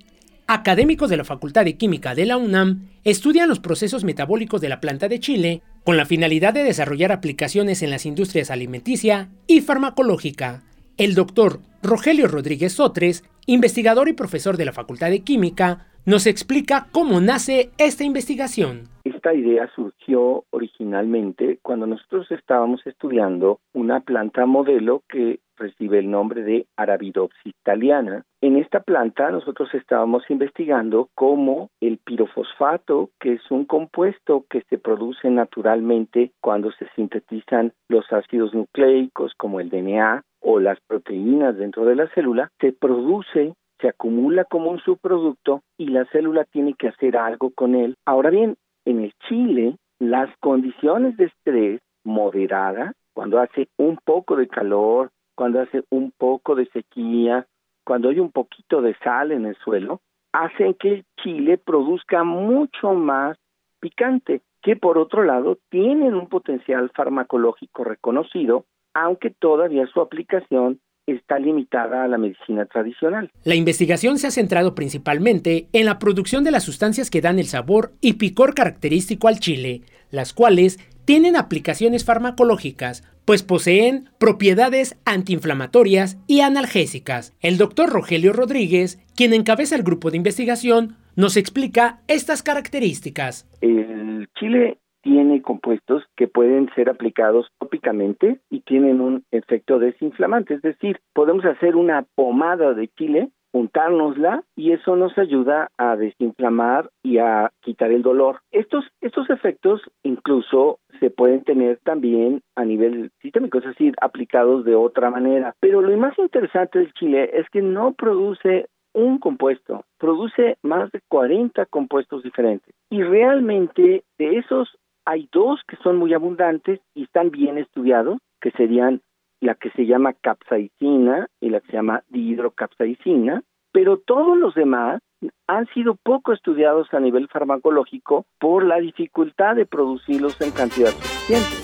Académicos de la Facultad de Química de la UNAM estudian los procesos metabólicos de la planta de chile con la finalidad de desarrollar aplicaciones en las industrias alimenticia y farmacológica. El doctor Rogelio Rodríguez Sotres investigador y profesor de la Facultad de Química, nos explica cómo nace esta investigación. Esta idea surgió originalmente cuando nosotros estábamos estudiando una planta modelo que recibe el nombre de Arabidopsis thaliana. En esta planta nosotros estábamos investigando cómo el pirofosfato, que es un compuesto que se produce naturalmente cuando se sintetizan los ácidos nucleicos como el DNA, o las proteínas dentro de la célula, se produce, se acumula como un subproducto y la célula tiene que hacer algo con él. Ahora bien, en el chile, las condiciones de estrés moderada, cuando hace un poco de calor, cuando hace un poco de sequía, cuando hay un poquito de sal en el suelo, hacen que el chile produzca mucho más picante, que por otro lado tienen un potencial farmacológico reconocido aunque todavía su aplicación está limitada a la medicina tradicional. La investigación se ha centrado principalmente en la producción de las sustancias que dan el sabor y picor característico al chile, las cuales tienen aplicaciones farmacológicas, pues poseen propiedades antiinflamatorias y analgésicas. El doctor Rogelio Rodríguez, quien encabeza el grupo de investigación, nos explica estas características. El chile tiene compuestos que pueden ser aplicados tópicamente y tienen un efecto desinflamante, es decir, podemos hacer una pomada de chile, untárnosla y eso nos ayuda a desinflamar y a quitar el dolor. Estos, estos efectos incluso se pueden tener también a nivel sistémico, es decir, aplicados de otra manera. Pero lo más interesante del chile es que no produce un compuesto, produce más de 40 compuestos diferentes. Y realmente de esos hay dos que son muy abundantes y están bien estudiados, que serían la que se llama capsaicina y la que se llama dihidrocapsaicina, pero todos los demás han sido poco estudiados a nivel farmacológico por la dificultad de producirlos en cantidad suficiente.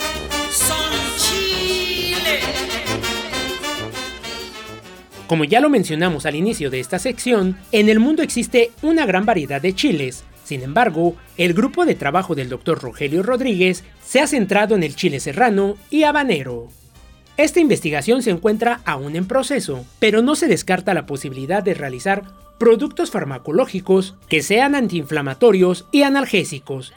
Como ya lo mencionamos al inicio de esta sección, en el mundo existe una gran variedad de chiles, Sin embargo, el grupo de trabajo del doctor Rogelio Rodríguez se ha centrado en el chile serrano y habanero. Esta investigación se encuentra aún en proceso, pero no se descarta la posibilidad de realizar productos farmacológicos que sean antiinflamatorios y analgésicos.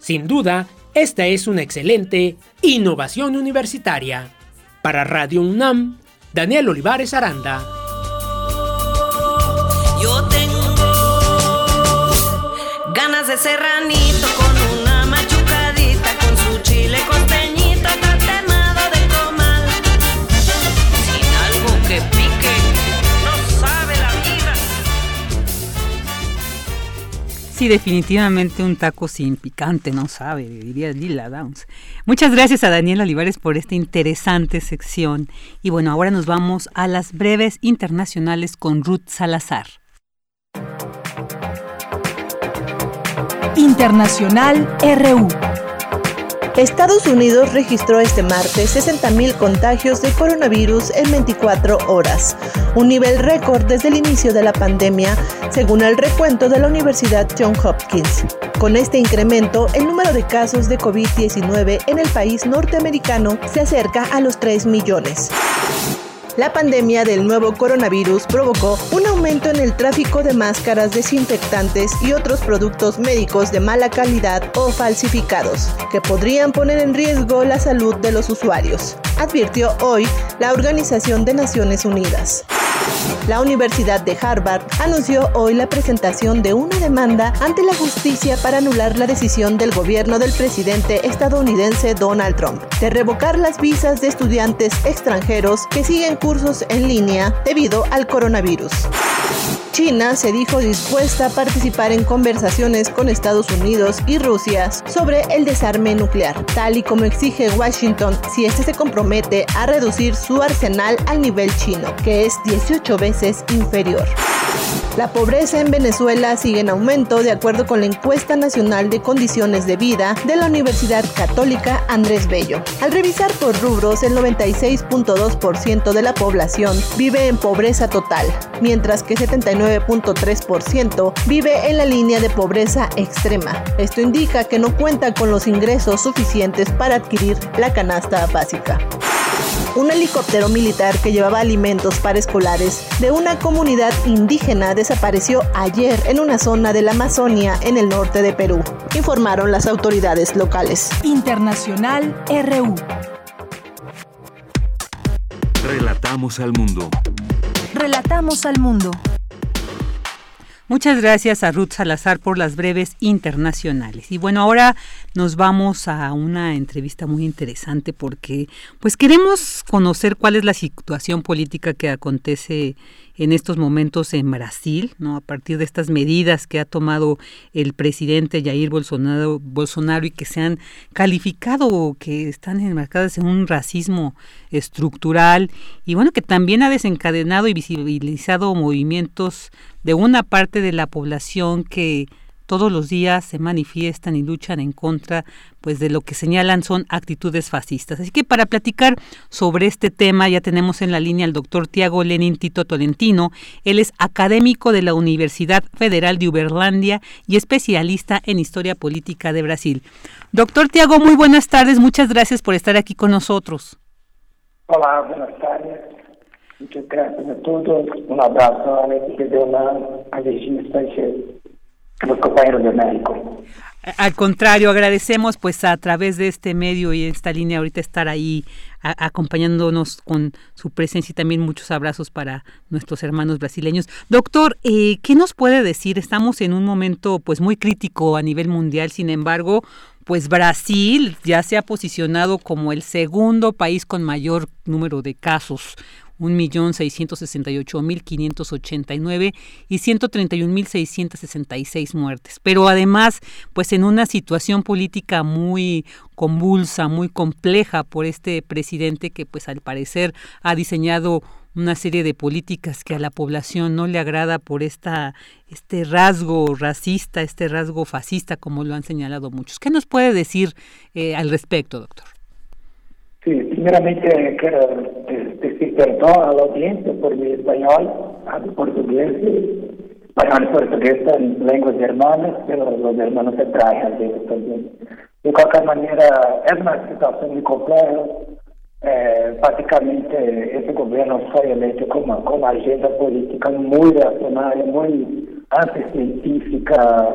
Sin duda, esta es una excelente innovación universitaria. Para Radio UNAM, Daniel Olivares Aranda. Yo tengo de serranito con una machucadita con su chile costeñito tatemado de comal. Sin algo que pique, no sabe la vida. Sí, definitivamente un taco sin picante, no sabe, diría Lila Downs. Muchas gracias a Daniel Olivares por esta interesante sección. Y bueno, ahora nos vamos a las breves internacionales con Ruth Salazar. Internacional RU. Estados Unidos registró este martes 60.000 contagios de coronavirus en 24 horas, un nivel récord desde el inicio de la pandemia, según el recuento de la Universidad Johns Hopkins. Con este incremento, el número de casos de COVID-19 en el país norteamericano se acerca a los 3 millones. La pandemia del nuevo coronavirus provocó un aumento en el tráfico de máscaras desinfectantes y otros productos médicos de mala calidad o falsificados, que podrían poner en riesgo la salud de los usuarios, advirtió hoy la Organización de Naciones Unidas. La Universidad de Harvard anunció hoy la presentación de una demanda ante la justicia para anular la decisión del gobierno del presidente estadounidense Donald Trump de revocar las visas de estudiantes extranjeros que siguen cursos en línea debido al coronavirus. China se dijo dispuesta a participar en conversaciones con Estados Unidos y Rusia sobre el desarme nuclear, tal y como exige Washington si este se compromete a reducir su arsenal al nivel chino, que es 18 veces inferior. La pobreza en Venezuela sigue en aumento de acuerdo con la encuesta nacional de condiciones de vida de la Universidad Católica Andrés Bello. Al revisar por rubros, el 96.2% de la población vive en pobreza total, mientras que 79.3% vive en la línea de pobreza extrema. Esto indica que no cuenta con los ingresos suficientes para adquirir la canasta básica un helicóptero militar que llevaba alimentos para escolares de una comunidad indígena desapareció ayer en una zona de la Amazonia en el norte de Perú, informaron las autoridades locales. Internacional RU. Relatamos al mundo. Relatamos al mundo. Muchas gracias a Ruth Salazar por las breves internacionales. Y bueno, ahora nos vamos a una entrevista muy interesante porque pues queremos conocer cuál es la situación política que acontece en estos momentos en Brasil, ¿no? A partir de estas medidas que ha tomado el presidente Jair Bolsonaro, y que se han calificado que están enmarcadas en un racismo estructural y bueno, que también ha desencadenado y visibilizado movimientos de una parte de la población que todos los días se manifiestan y luchan en contra pues de lo que señalan son actitudes fascistas. Así que para platicar sobre este tema ya tenemos en la línea al doctor Tiago Lenin Tito Tolentino. Él es académico de la Universidad Federal de Uberlandia y especialista en historia política de Brasil. Doctor Tiago, muy buenas tardes. Muchas gracias por estar aquí con nosotros. Hola, buenas tardes. Muchas gracias a todos. Un abrazo a la de una a los de México. Al contrario, agradecemos pues a través de este medio y esta línea ahorita estar ahí acompañándonos con su presencia y también muchos abrazos para nuestros hermanos brasileños. Doctor, eh, ¿qué nos puede decir? Estamos en un momento pues muy crítico a nivel mundial, sin embargo, pues Brasil ya se ha posicionado como el segundo país con mayor número de casos 1.668.589 y 131.666 muertes. Pero además, pues en una situación política muy convulsa, muy compleja por este presidente que pues al parecer ha diseñado una serie de políticas que a la población no le agrada por esta este rasgo racista, este rasgo fascista, como lo han señalado muchos. ¿Qué nos puede decir eh, al respecto, doctor? Sí, primeramente quiero perdón a la audiencia por mi español, mi portugués. español y portugués son lenguas hermanas, pero los hermanos se traen a veces también. De cualquier manera, es una situación muy compleja. Eh, básicamente, ese gobierno fue electo con una, con una agenda política muy reaccionaria, muy anticientífica,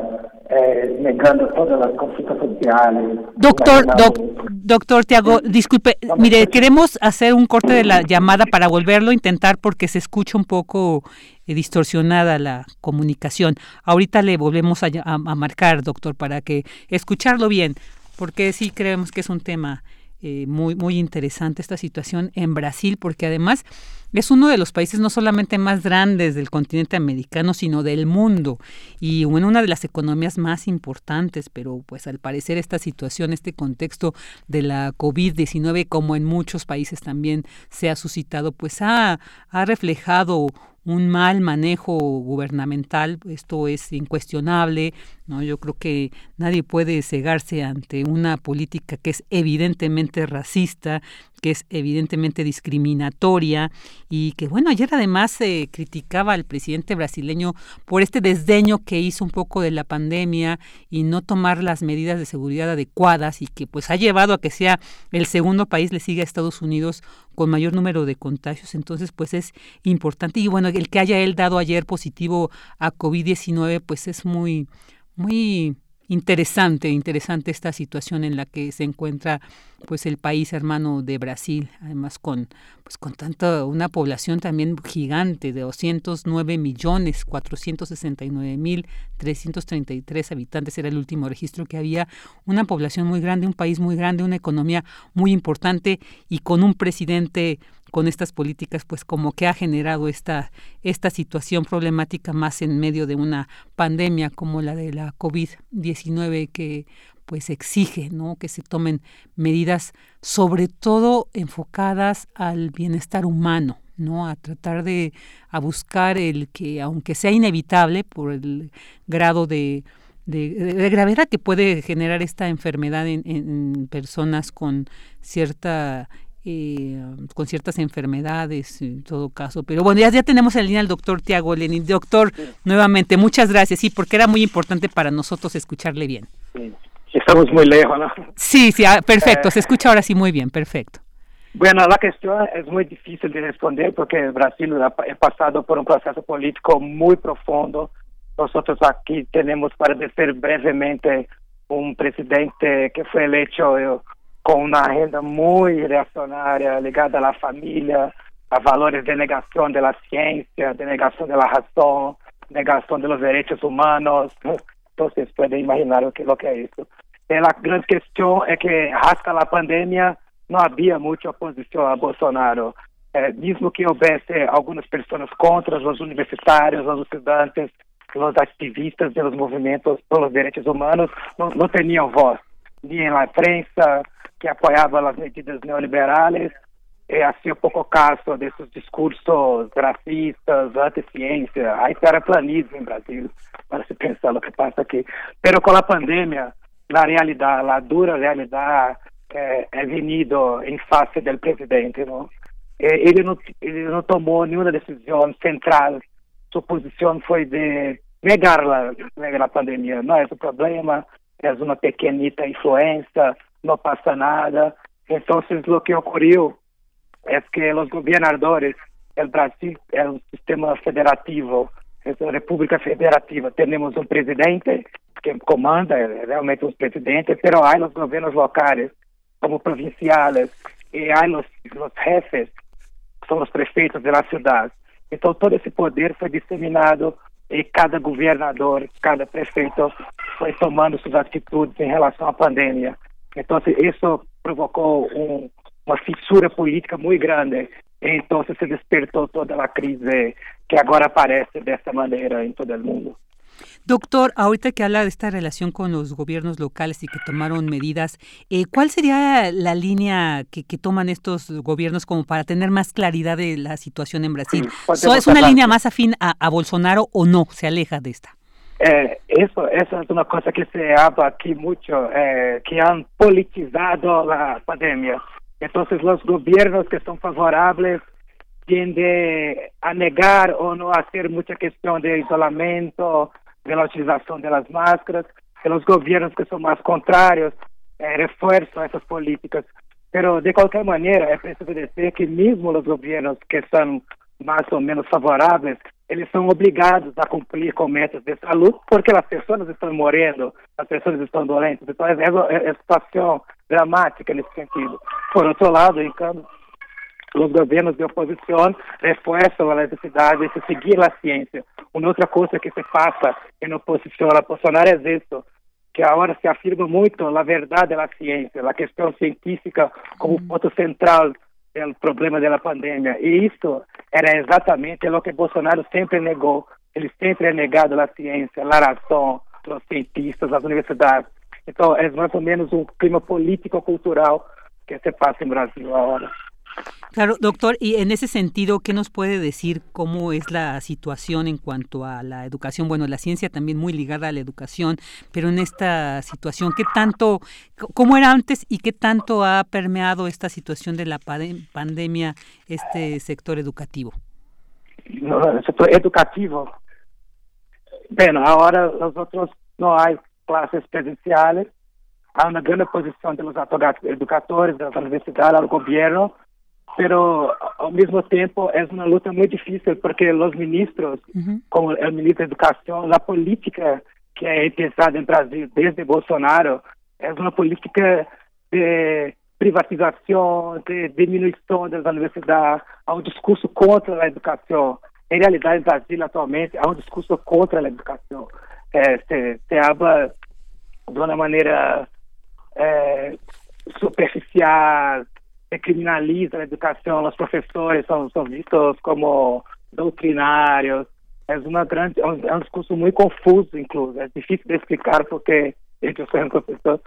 eh, negando todas las consultas sociales. Doctor, doc, doctor Tiago, disculpe, mire, queremos hacer un corte de la llamada para volverlo a intentar porque se escucha un poco eh, distorsionada la comunicación. Ahorita le volvemos a, a, a, marcar, doctor, para que escucharlo bien, porque sí creemos que es un tema eh, muy, muy interesante esta situación en Brasil, porque además es uno de los países no solamente más grandes del continente americano, sino del mundo. Y en una de las economías más importantes, pero pues al parecer esta situación, este contexto de la COVID-19, como en muchos países también se ha suscitado, pues ha, ha reflejado un mal manejo gubernamental, esto es incuestionable, ¿no? Yo creo que nadie puede cegarse ante una política que es evidentemente racista, que es evidentemente discriminatoria y que bueno, ayer además se criticaba al presidente brasileño por este desdeño que hizo un poco de la pandemia y no tomar las medidas de seguridad adecuadas y que pues ha llevado a que sea el segundo país le siga a Estados Unidos con mayor número de contagios, entonces pues es importante y bueno, el que haya él dado ayer positivo a COVID-19 pues es muy muy interesante, interesante esta situación en la que se encuentra pues el país hermano de Brasil, además con pues con tanta una población también gigante de 209 millones 469 mil 333 habitantes era el último registro que había, una población muy grande, un país muy grande, una economía muy importante y con un presidente con estas políticas, pues como que ha generado esta, esta situación problemática más en medio de una pandemia como la de la COVID-19 que pues exige ¿no? que se tomen medidas sobre todo enfocadas al bienestar humano, ¿no? a tratar de a buscar el que aunque sea inevitable por el grado de, de, gravedad que puede generar esta enfermedad en, personas con cierta eh, con ciertas enfermedades en todo caso. Pero bueno, ya, ya tenemos en línea al doctor Tiago Lenin. Doctor, nuevamente, muchas gracias. Sí, porque era muy importante para nosotros escucharle bien. Estamos muy lejos, ¿no? Sí, sí, ah, perfecto. Se escucha ahora sí muy bien, perfecto. Bueno, la cuestión es muy difícil de responder porque Brasil ha pasado por un proceso político muy profundo. Nosotros aquí tenemos, para decir brevemente, un presidente que fue electo con una agenda muy reaccionaria ligada a la familia, a valores de negación de la ciencia, de negación de la razón, negación de los derechos humanos. Entonces puede imaginar lo que, lo que es eso. Y la gran cuestión es que hasta la pandemia no había mucha oposición a Bolsonaro. Eh, mismo que hubiese algunas personas contra los universitarios, los estudiantes, los activistas de los movimientos por los derechos humanos, no, no tenían voz, ni en la prensa, que apoiava as medidas neoliberais e hacía pouco caso desses discursos racistas, anti-ciência, aí terraplanismo em Brasil, para se pensar o que passa aqui. Pero com a pandemia, a realidade, a dura realidade é, é venido em face do presidente, não? Ele não, ele não tomou nenhuma decisão central. Sua posição foi de negar a, negar a pandemia. Não é o problema, é uma pequenita influência, no pasa nada. Entonces lo que ocurrió es que los gobernadores, el Brasil es un sistema federativo, es una república federativa. Tenemos un presidente que comanda, realmente un presidente, pero hay los gobiernos locales, como provinciales, y hay los, los jefes, son los prefeitos de la ciudad. Então todo esse poder foi disseminado e cada governador, cada prefeito foi tomando suas atitudes em relação à pandemia. Então, isso provocou um, uma fissura política muito grande. Então, se despertou toda a crise que agora aparece dessa maneira em todo o mundo. Doctor, ahorita que habla de esta relación con los gobiernos locales y que tomaron medidas, eh, ¿cuál sería la línea que, que, toman estos gobiernos como para tener más claridad de la situación en Brasil? ¿So, ¿Es una línea más afín a, a Bolsonaro o no? ¿Se aleja de esta? Eh, eso, eso es una cosa que se habla aquí mucho, eh, que han politizado la pandemia. Entonces los gobiernos que son favorables tiende a negar o no hacer mucha cuestión de isolamiento, de la utilización de las máscaras, que los gobiernos que son más contrarios eh, refuerzan esas políticas. Pero de cualquier manera, es preciso decir que mismo los gobiernos que son más o menos favorables, eles são obrigados a cumprir com metas de saúde porque as pessoas estão morrendo, as pessoas estão doentes. Então, é, é, é situação dramática nesse sentido. Por outro lado, então, os governos de oposição reforçam a necessidade de seguir a ciência. Uma outra coisa que se passa em oposição a Bolsonaro é isso, que agora se afirma muito a verdade da ciência, a questão científica como ponto central do problema da pandemia. E isso era exatamente o que Bolsonaro sempre negou. Ele sempre é negado a ciência, a razão, os cientistas, as universidades. Então, é mais ou menos um clima político-cultural que se pasa en Brasil ahora. Claro, doctor, y en ese sentido, ¿qué nos puede decir cómo es la situación en cuanto a la educación? Bueno, la ciencia también muy ligada a la educación, pero en esta situación, ¿qué tanto, cómo era antes y qué tanto ha permeado esta situación de la pandemia este sector educativo? No, el sector educativo. Bueno, ahora nosotros no hay clases presenciales, hay una gran oposición de los educadores, de las universidades, al gobierno, pero ao mesmo tempo é uma luta muito difícil porque os ministros, uhum. como o ministro da Educação, a política que é pensada em Brasil desde Bolsonaro é uma política de privatização, de diminuição das universidades, há um discurso contra a educação. Em realidade, em Brasil atualmente há um discurso contra a educação. É, se, se habla de uma maneira é, superficial, criminaliza a educação, os professores são, são vistos como doutrinários. É, uma grande, é, um, é um discurso muito confuso, incluso. É difícil de explicar porque eu sou um professor.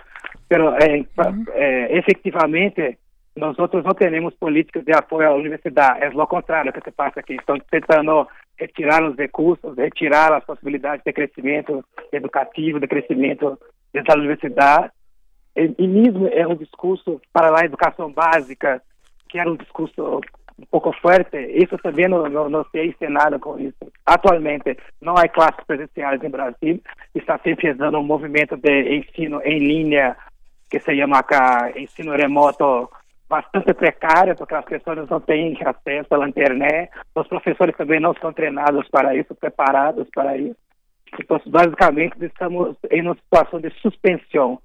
Mas, é, uhum. é, efetivamente, nós outros não temos políticas de apoio à universidade. É o contrário que se passa aqui. Estão tentando retirar os recursos, retirar as possibilidades de crescimento educativo, de crescimento da universidade e, mesmo é um discurso para a educação básica, que era um discurso um pouco forte, isso também não, não, não se é nada com isso. Atualmente, não há classes presenciais em Brasil, está sempre dando um movimento de ensino em linha, que se chama cá, ensino remoto, bastante precário, porque as pessoas não têm acesso à internet, os professores também não são treinados para isso, preparados para isso. Então, basicamente, estamos em uma situação de suspensão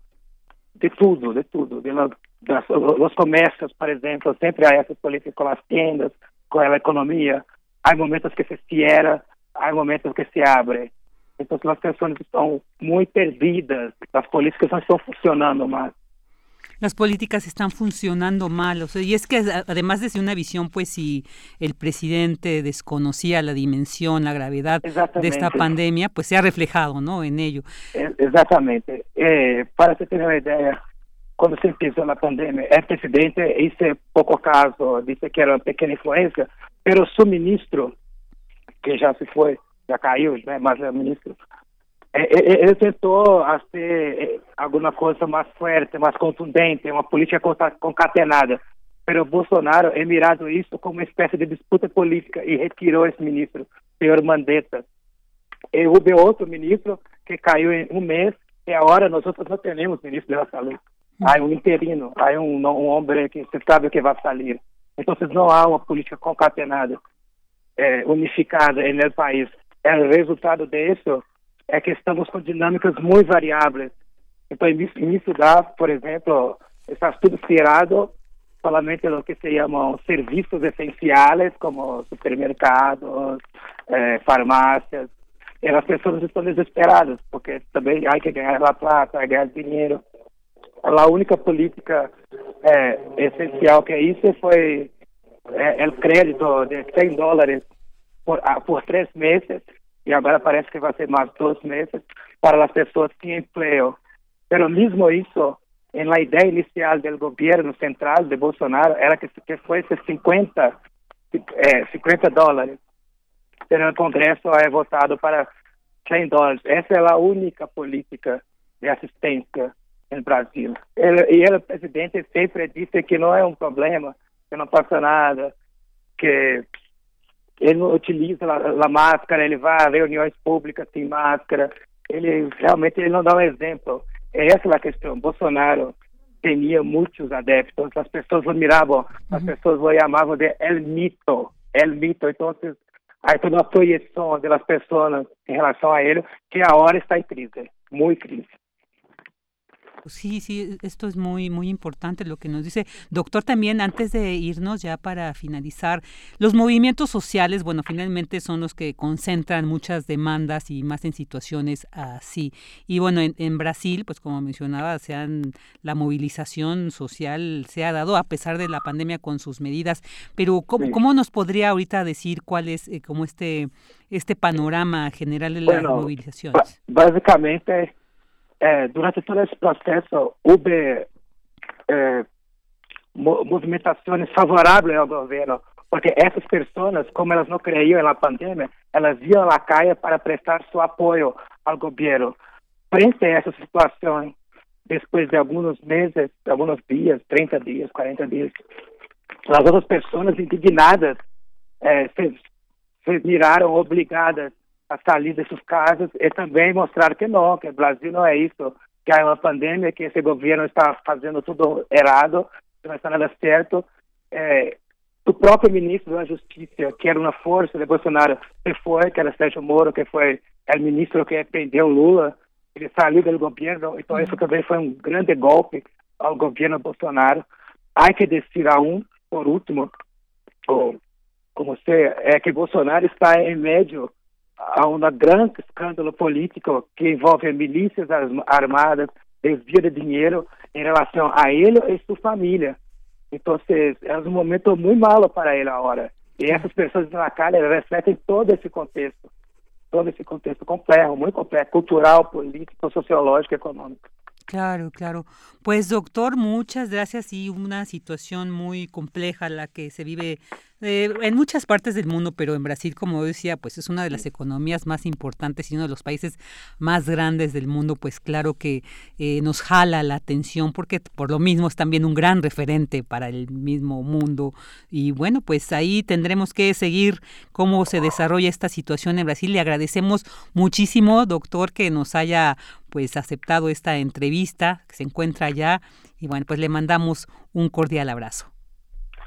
de tudo, de tudo. De das, os comércios, por exemplo, sempre há essas políticas com as tendas, com a economia. Há momentos que se cierra, há momentos que se abre. Então, as pessoas estão muito perdidas, as políticas não estão funcionando mais. Las políticas están funcionando mal. O sea, y es que además desde una visión, pues si el presidente desconocía la dimensión, la gravedad de esta pandemia, pues se ha reflejado ¿no? en ello. Exactamente. Eh, para que tener una idea, cuando se empezó la pandemia, el presidente hizo poco caso, dice que era una pequeña influencia, pero su ministro, que ya se fue, ya cayó, ¿no? más el ministro, tentou fazer alguma coisa mais forte, mais contundente, uma política concatenada. Mas o Bolsonaro é mirado isso como uma espécie de disputa política e retirou esse ministro, senhor Mandetta. E houve outro ministro que caiu em um mês e agora nós outros não temos ministro da saúde. Há um interino, há um, um homem que se sabe que vai sair. Então não há uma política concatenada, é, unificada no país. É o resultado disso é que estamos com dinâmicas muito variáveis. Então, isso dá, por exemplo, está tudo cerrado solamente lo que se chamam serviços essenciais, como supermercados, eh, farmácias. E as pessoas estão desesperadas, porque também há que ganhar a plata, ganhar dinheiro. A única política eh, essencial que isso foi eh, o crédito de 100 dólares por, por três meses, e agora parece que vai ser mais dois meses para as pessoas sem emprego. Mas mesmo isso, em la ideia inicial do governo central de Bolsonaro era que, que fosse 50, eh, 50 dólares. Mas o Congresso é votado para 100 dólares. Essa é a única política de assistência no Brasil. Ele, e ele, o presidente, sempre disse que não é um problema, que não passa nada, que ele não utiliza a, a máscara, ele vai a reuniões públicas sem máscara, ele realmente ele não dá um exemplo. É essa a questão. Bolsonaro tinha muitos adeptos, as pessoas o miravam, as uhum. pessoas o chamavam de El Mito, El Mito. Então, há toda uma projeção das pessoas em relação a ele, que agora está em crise, muito crise. Sí, sí, esto es muy, muy importante lo que nos dice. Doctor, también antes de irnos ya para finalizar, los movimientos sociales, bueno, finalmente son los que concentran muchas demandas y más en situaciones así. Y bueno, en, Brasil, pues como mencionaba, sean, la movilización social se ha dado a pesar de la pandemia con sus medidas. Pero ¿cómo, ¿cómo nos podría ahorita decir cuál es eh, como este, este panorama general de las movilizaciones? Básicamente é, durante todo esse processo houve é, movimentações favoráveis ao governo, porque essas pessoas, como elas não creiam na pandemia, elas iam à calle para prestar seu apoio ao governo. Frente a essa situação, depois de alguns meses, alguns dias, 30 dias, 40 dias, as outras pessoas indignadas é, se, se obrigadas a sair dessas casas e também mostrar que não, que o Brasil não é isso, que há uma pandemia, que esse governo está fazendo tudo errado, que não está nada certo. É, o próprio ministro da Justiça, que era uma força de Bolsonaro, que foi, que era Sérgio Moro, que foi o ministro que prendeu Lula, ele saiu do governo, então isso também foi um grande golpe ao governo Bolsonaro. Há que dizer a um, por último, como você, é que Bolsonaro está em médio a um grande escândalo político que envolve milícias armadas, desvio de dinheiro em relação a ele e sua família. Então, é um momento muito malo para ele agora. E essas pessoas na calle refletem todo esse contexto, todo esse contexto complexo, muito complexo, cultural, político, sociológico, econômico. Claro, claro. Pues doctor, muchas gracias y una situación muy compleja la que se vive eh, en muchas partes del mundo, pero en Brasil, como decía, pues es una de las economías más importantes y uno de los países más grandes del mundo, pues claro que eh, nos jala la atención porque por lo mismo es también un gran referente para el mismo mundo. Y bueno, pues ahí tendremos que seguir cómo se desarrolla esta situación en Brasil. Le agradecemos muchísimo, doctor, que nos haya pues aceptado esta entrevista, que se encuentra allá. Y bueno, pues le mandamos un cordial abrazo.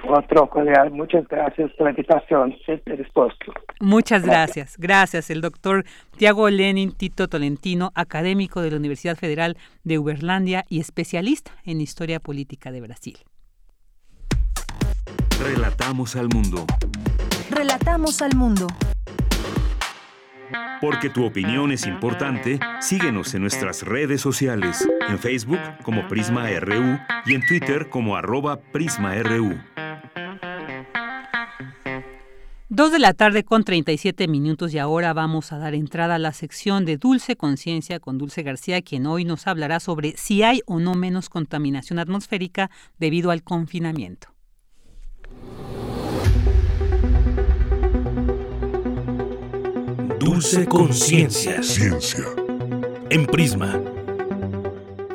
Otro cordial, muchas gracias por la invitación, siempre dispuesto. Muchas gracias. gracias. El doctor Tiago Lenin Tito Tolentino, académico de la Universidad Federal de Uberlandia y especialista en historia política de Brasil. Relatamos al mundo. Relatamos al mundo. Porque tu opinión es importante, síguenos en nuestras redes sociales, en Facebook como Prisma RU y en Twitter como arroba PrismaRU. Dos de la tarde con 37 minutos y ahora vamos a dar entrada a la sección de Dulce Conciencia con Dulce García, quien hoy nos hablará sobre si hay o no menos contaminación atmosférica debido al confinamiento. Dulce Conciencia. Ciencia. En Prisma.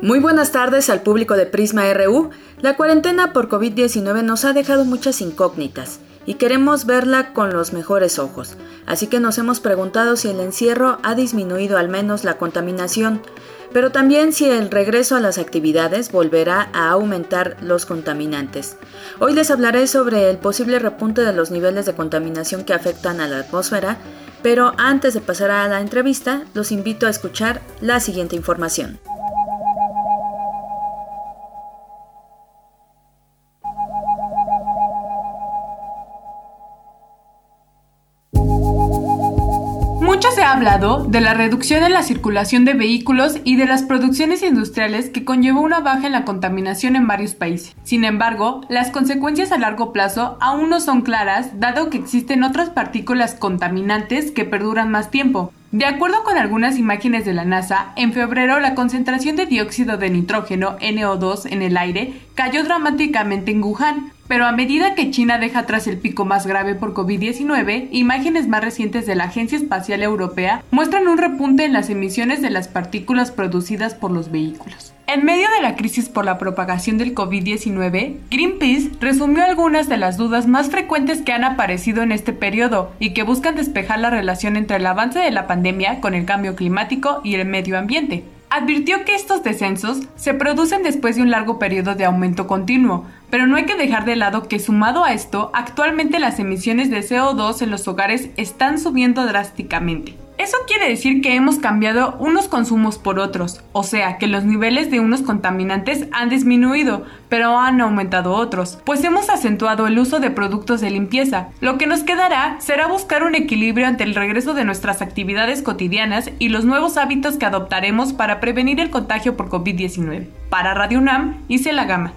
Muy buenas tardes al público de Prisma RU. La cuarentena por COVID-19 nos ha dejado muchas incógnitas y queremos verla con los mejores ojos. Así que nos hemos preguntado si el encierro ha disminuido al menos la contaminación, pero también si el regreso a las actividades volverá a aumentar los contaminantes. Hoy les hablaré sobre el posible repunte de los niveles de contaminación que afectan a la atmósfera, pero antes de pasar a la entrevista, los invito a escuchar la siguiente información. Hablado de la reducción en la circulación de vehículos y de las producciones industriales que conllevó una baja en la contaminación en varios países. Sin embargo, las consecuencias a largo plazo aún no son claras, dado que existen otras partículas contaminantes que perduran más tiempo. De acuerdo con algunas imágenes de la NASA, en febrero la concentración de dióxido de nitrógeno NO2 en el aire cayó dramáticamente en Wuhan, pero a medida que China deja atrás el pico más grave por COVID-19, imágenes más recientes de la Agencia Espacial Europea muestran un repunte en las emisiones de las partículas producidas por los vehículos. En medio de la crisis por la propagación del COVID-19, Greenpeace resumió algunas de las dudas más frecuentes que han aparecido en este periodo y que buscan despejar la relación entre el avance de la pandemia con el cambio climático y el medio ambiente. Advirtió que estos descensos se producen después de un largo periodo de aumento continuo, pero no hay que dejar de lado que sumado a esto, actualmente las emisiones de CO2 en los hogares están subiendo drásticamente. Eso quiere decir que hemos cambiado unos consumos por otros, o sea que los niveles de unos contaminantes han disminuido, pero han aumentado otros, pues hemos acentuado el uso de productos de limpieza. Lo que nos quedará será buscar un equilibrio ante el regreso de nuestras actividades cotidianas y los nuevos hábitos que adoptaremos para prevenir el contagio por COVID-19. Para Radio UNAM, hice la gama.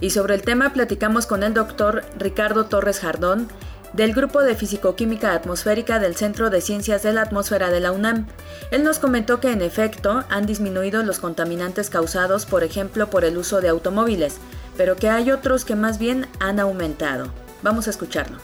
Y sobre el tema platicamos con el doctor Ricardo Torres Jardón, del Grupo de Fisicoquímica Atmosférica del Centro de Ciencias de la Atmósfera de la UNAM. Él nos comentó que en efecto han disminuido los contaminantes causados, por ejemplo, por el uso de automóviles, pero que hay otros que más bien han aumentado. Vamos a escucharlo.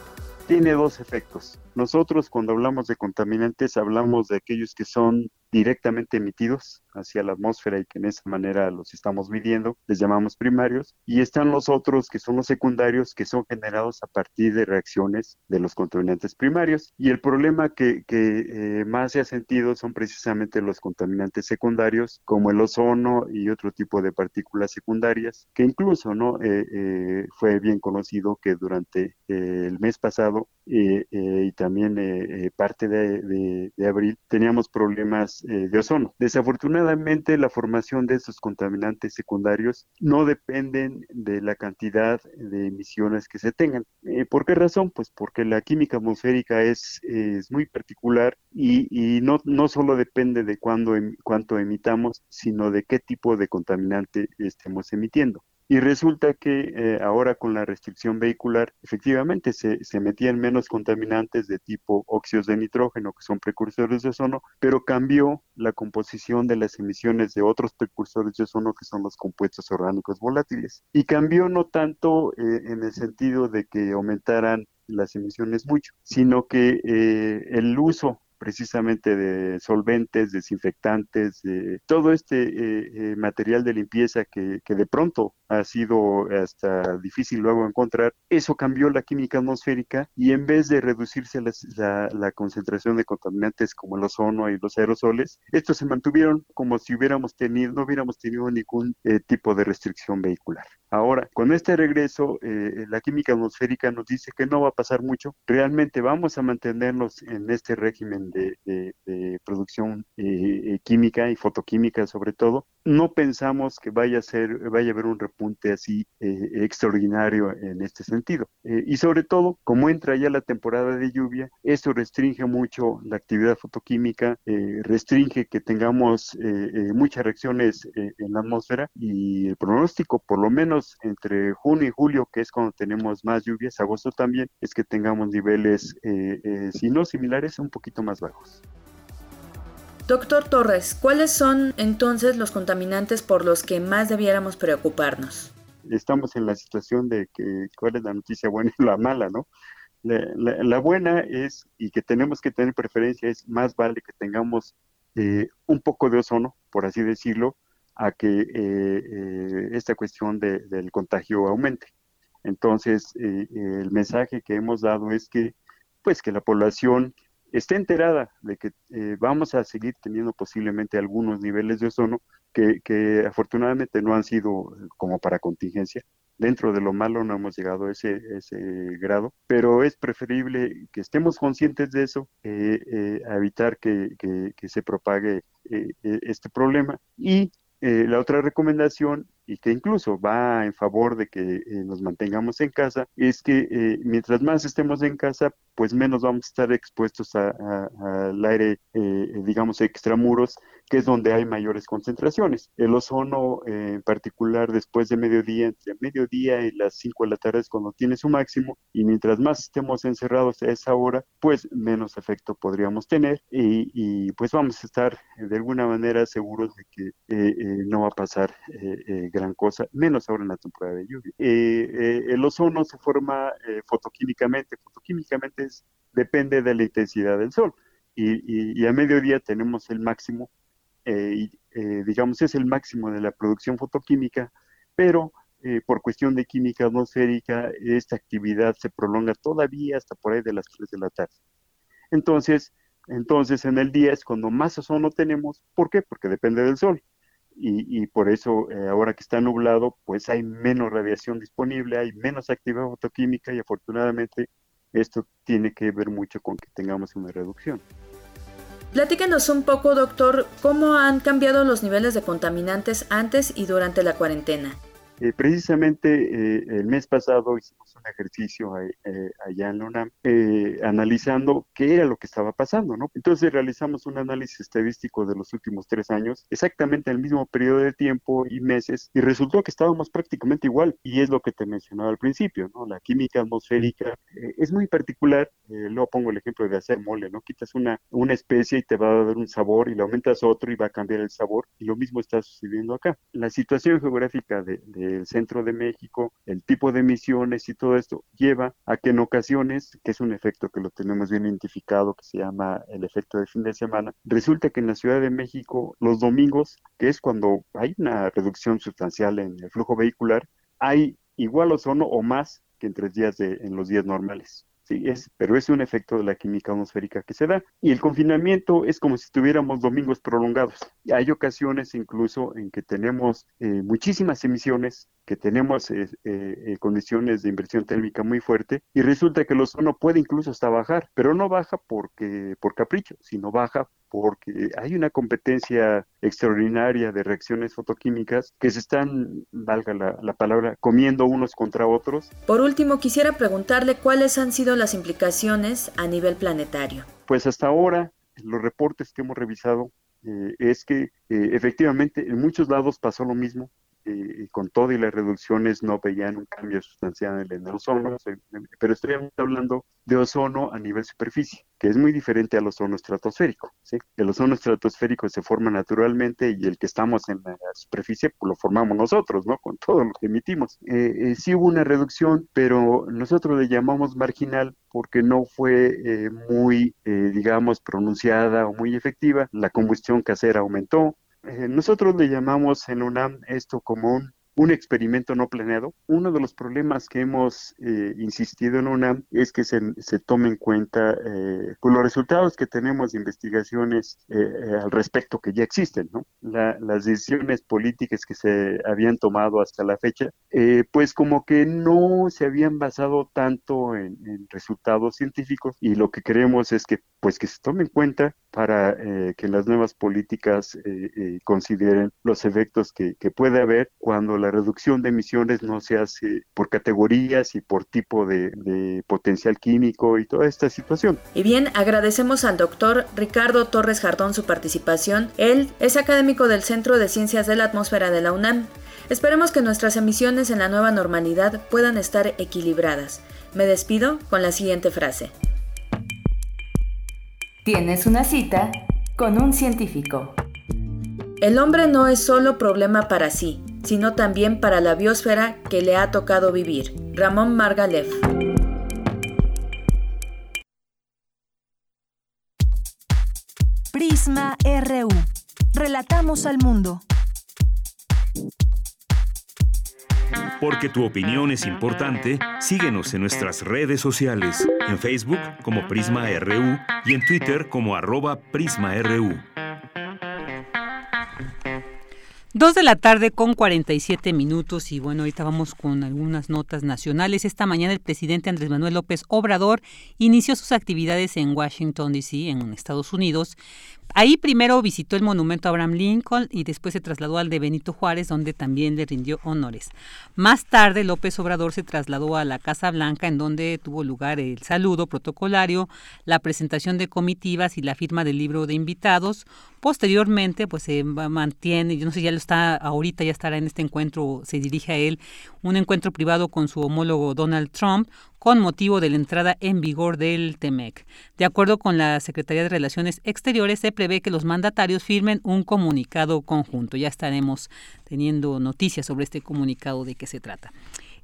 Tiene dos efectos. Nosotros cuando hablamos de contaminantes hablamos de aquellos que son directamente emitidos hacia la atmósfera y que en esa manera los estamos midiendo, les llamamos primarios, y están los otros que son los secundarios que son generados a partir de reacciones de los contaminantes primarios. Y el problema que, que eh, más se ha sentido son precisamente los contaminantes secundarios, como el ozono y otro tipo de partículas secundarias, que incluso no eh, eh, fue bien conocido que durante el mes pasado y también parte de, abril teníamos problemas eh, de ozono. Desafortunadamente, la formación de estos contaminantes secundarios no dependen de la cantidad de emisiones que se tengan. Eh, ¿Por qué razón? Pues porque la química atmosférica es, muy particular y, y, no, no solo depende de cuándo, em, cuánto emitamos, sino de qué tipo de contaminante estemos emitiendo. Y resulta que eh, ahora con la restricción vehicular, efectivamente se, metían menos contaminantes de tipo óxidos de nitrógeno, que son precursores de ozono, pero cambió la composición de las emisiones de otros precursores de ozono, que son los compuestos orgánicos volátiles. Y cambió no tanto eh, en el sentido de que aumentaran las emisiones mucho, sino que eh, el uso precisamente de solventes, desinfectantes, de todo este eh, eh, material de limpieza que, de pronto ha sido hasta difícil luego encontrar, eso cambió la química atmosférica y en vez de reducirse la, la, concentración de contaminantes como el ozono y los aerosoles, estos se mantuvieron como si hubiéramos tenido, no hubiéramos tenido ningún eh, tipo de restricción vehicular. Ahora, con este regreso, eh, la química atmosférica nos dice que no va a pasar mucho. Realmente vamos a mantenernos en este régimen de, producción eh, eh, química y fotoquímica sobre todo. No pensamos que vaya a ser, vaya a haber un repunte así extraordinario en este sentido. y sobre todo, como entra ya la temporada de lluvia, esto restringe mucho la actividad fotoquímica, restringe que tengamos muchas reacciones en la atmósfera y el pronóstico, por lo menos entre junio y julio, que es cuando tenemos más lluvias, agosto también, es que tengamos niveles, eh, eh, si no similares, un poquito más bajos. Doctor Torres, ¿cuáles son entonces los contaminantes por los que más debiéramos preocuparnos? Estamos en la situación de que cuál es la noticia buena y la mala, ¿no? La, buena es, y que tenemos que tener preferencia, es más vale que tengamos eh, un poco de ozono, por así decirlo, a que eh, eh, esta cuestión del contagio aumente. Entonces, eh, el mensaje que hemos dado es que, pues, que la población esté enterada de que vamos a seguir teniendo posiblemente algunos niveles de ozono que, afortunadamente no han sido como para contingencia. Dentro de lo malo no hemos llegado a ese, ese grado, pero es preferible que estemos conscientes de eso, a evitar que, que, se propague este problema y eh, la otra recomendación y que incluso va en favor de que eh, nos mantengamos en casa, es que eh, mientras más estemos en casa, pues menos vamos a estar expuestos al aire, eh, digamos, extramuros, que es donde hay mayores concentraciones. El ozono, en particular, después de mediodía, entre mediodía y las 5 de la tarde es cuando tiene su máximo, y mientras más estemos encerrados a esa hora, pues menos efecto podríamos tener, y, y pues vamos a estar de alguna manera seguros de que no va a pasar gran cosa, menos ahora en la temporada de lluvia. Eh, el ozono se forma eh, fotoquímicamente, fotoquímicamente es, depende de la intensidad del sol y, a mediodía tenemos el máximo eh, digamos, es el máximo de la producción fotoquímica, pero por cuestión de química atmosférica, esta actividad se prolonga todavía hasta por ahí de las 3 de la tarde. Entonces, entonces en el día es cuando más ozono tenemos. ¿Por qué? Porque depende del sol. Y, por eso ahora que está nublado, pues hay menos radiación disponible, hay menos actividad fotoquímica y afortunadamente esto tiene que ver mucho con que tengamos una reducción. Platíquenos un poco, doctor, cómo han cambiado los niveles de contaminantes antes y durante la cuarentena. Eh, precisamente eh, el mes pasado hicimos un ejercicio eh, allá en la UNAM analizando qué era lo que estaba pasando, ¿no? Entonces realizamos un análisis estadístico de los últimos tres años, exactamente en el mismo periodo de tiempo y meses, y resultó que estábamos prácticamente igual, y es lo que te mencionaba al principio, ¿no? La química atmosférica es muy particular, luego pongo el ejemplo de hacer mole, ¿no? Quitas una, una especie y te va a dar un sabor, y le aumentas otro y va a cambiar el sabor, y lo mismo está sucediendo acá. La situación geográfica de el centro de México, el tipo de emisiones y todo esto lleva a que en ocasiones, que es un efecto que lo tenemos bien identificado, que se llama el efecto de fin de semana, resulta que en la Ciudad de México los domingos, que es cuando hay una reducción sustancial en el flujo vehicular, hay igual ozono o más que en tres días de, en los días normales. Sí, es, pero es un efecto de la química atmosférica que se da. Y el confinamiento es como si tuviéramos domingos prolongados. Hay ocasiones incluso en que tenemos eh, muchísimas emisiones, que tenemos eh, eh, condiciones de inversión térmica muy fuerte y resulta que el ozono puede incluso hasta bajar, pero no baja porque por capricho, sino baja porque hay una competencia extraordinaria de reacciones fotoquímicas que se están, valga la, palabra, comiendo unos contra otros. Por último, quisiera preguntarle cuáles han sido las implicaciones a nivel planetario. Pues hasta ahora, los reportes que hemos revisado eh, es que eh, efectivamente en muchos lados pasó lo mismo. Eh, con todo y las reducciones no veían un cambio sustancial en el ozono, pero estoy hablando de ozono a nivel superficie, que es muy diferente al ozono estratosférico. ¿sí? El ozono estratosférico se forma naturalmente y el que estamos en la superficie pues, lo formamos nosotros, ¿no? Con todo lo que emitimos. Eh, eh, sí hubo una reducción, pero nosotros le llamamos marginal porque no fue eh, muy, digamos, pronunciada o muy efectiva. La combustión casera aumentó, nosotros le llamamos en UNAM esto como un experimento no planeado. Uno de los problemas que hemos eh, insistido en UNAM es que se, se tome en cuenta eh, pues, los resultados que tenemos de investigaciones eh, al respecto que ya existen, ¿no? las decisiones políticas que se habían tomado hasta la fecha, pues como que no se habían basado tanto en, resultados científicos y lo que queremos es que pues que se tome en cuenta para que las nuevas políticas consideren los efectos que, puede haber cuando la reducción de emisiones no se hace por categorías y por tipo de, potencial químico y toda esta situación. Y bien, agradecemos al doctor Ricardo Torres Jardón su participación. Él es académico del Centro de Ciencias de la Atmósfera de la UNAM. Esperemos que nuestras emisiones en la nueva normalidad puedan estar equilibradas. Me despido con la siguiente frase. Tienes una cita con un científico. El hombre no es solo problema para sí, sino también para la biosfera que le ha tocado vivir. Ramón Margalef. Prisma RU. Relatamos al mundo. Porque tu opinión es importante, síguenos en nuestras redes sociales, en Facebook como Prisma RU y en Twitter como arroba PrismaRU. Dos de la tarde con 47 minutos y bueno, ahorita vamos con algunas notas nacionales. Esta mañana el presidente Andrés Manuel López Obrador inició sus actividades en Washington, D.C., en Estados Unidos, Ahí primero visitó el monumento a Abraham Lincoln y después se trasladó al de Benito Juárez, donde también le rindió honores. Más tarde, López Obrador se trasladó a la Casa Blanca, en donde tuvo lugar el saludo protocolario, la presentación de comitivas y la firma del libro de invitados. Posteriormente, pues se mantiene, yo no sé, ya lo está, ahorita ya estará en este encuentro, se dirige a él, un encuentro privado con su homólogo Donald Trump, con motivo de la entrada en vigor del TEMEC. De acuerdo con la Secretaría de Relaciones Exteriores, se prevé que los mandatarios firmen un comunicado conjunto. Ya estaremos teniendo noticias sobre este comunicado de qué se trata.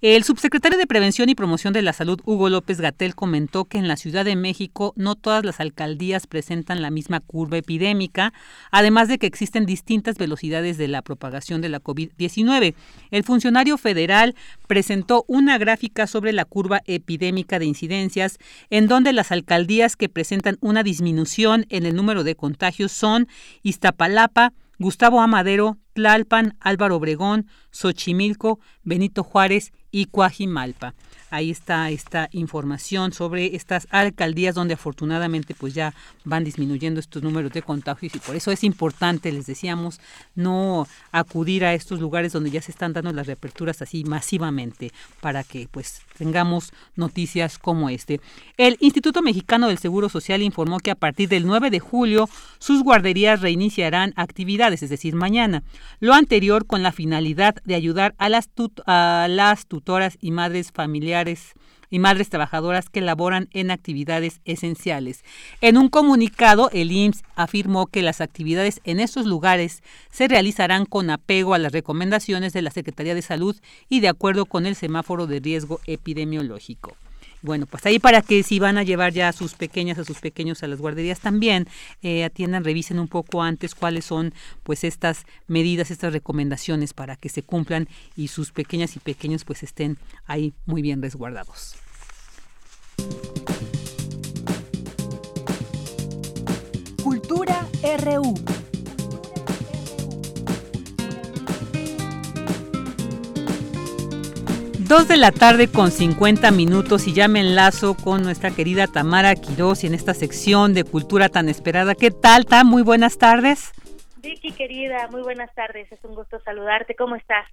El subsecretario de Prevención y Promoción de la Salud, Hugo López Gatel, comentó que en la Ciudad de México no todas las alcaldías presentan la misma curva epidémica, además de que existen distintas velocidades de la propagación de la COVID-19. El funcionario federal presentó una gráfica sobre la curva epidémica de incidencias, en donde las alcaldías que presentan una disminución en el número de contagios son Iztapalapa, Gustavo Amadero, Tlalpan, Álvaro Obregón, Xochimilco, Benito Juárez y Cuajimalpa. Ahí está esta información sobre estas alcaldías donde afortunadamente pues ya van disminuyendo estos números de contagios y por eso es importante, les decíamos, no acudir a estos lugares donde ya se están dando las reaperturas así masivamente para que pues tengamos noticias como este. El Instituto Mexicano del Seguro Social informó que a partir del 9 de julio sus guarderías reiniciarán actividades, es decir, mañana. Lo anterior con la finalidad de ayudar a las, a las tutoras y madres familiares y madres trabajadoras que laboran en actividades esenciales. En un comunicado, el IMSS afirmó que las actividades en estos lugares se realizarán con apego a las recomendaciones de la Secretaría de Salud y de acuerdo con el semáforo de riesgo epidemiológico. Bueno, pues ahí para que si van a llevar ya a sus pequeñas, a sus pequeños a las guarderías también, eh, atiendan, revisen un poco antes cuáles son pues estas medidas, estas recomendaciones para que se cumplan y sus pequeñas y pequeños pues estén ahí muy bien resguardados. Cultura RU. Dos de la tarde con 50 minutos y ya me enlazo con nuestra querida Tamara Quiroz y en esta sección de cultura tan esperada. ¿Qué tal, Tam? Muy buenas tardes. Vicky, querida, muy buenas tardes. Es un gusto saludarte. ¿Cómo estás?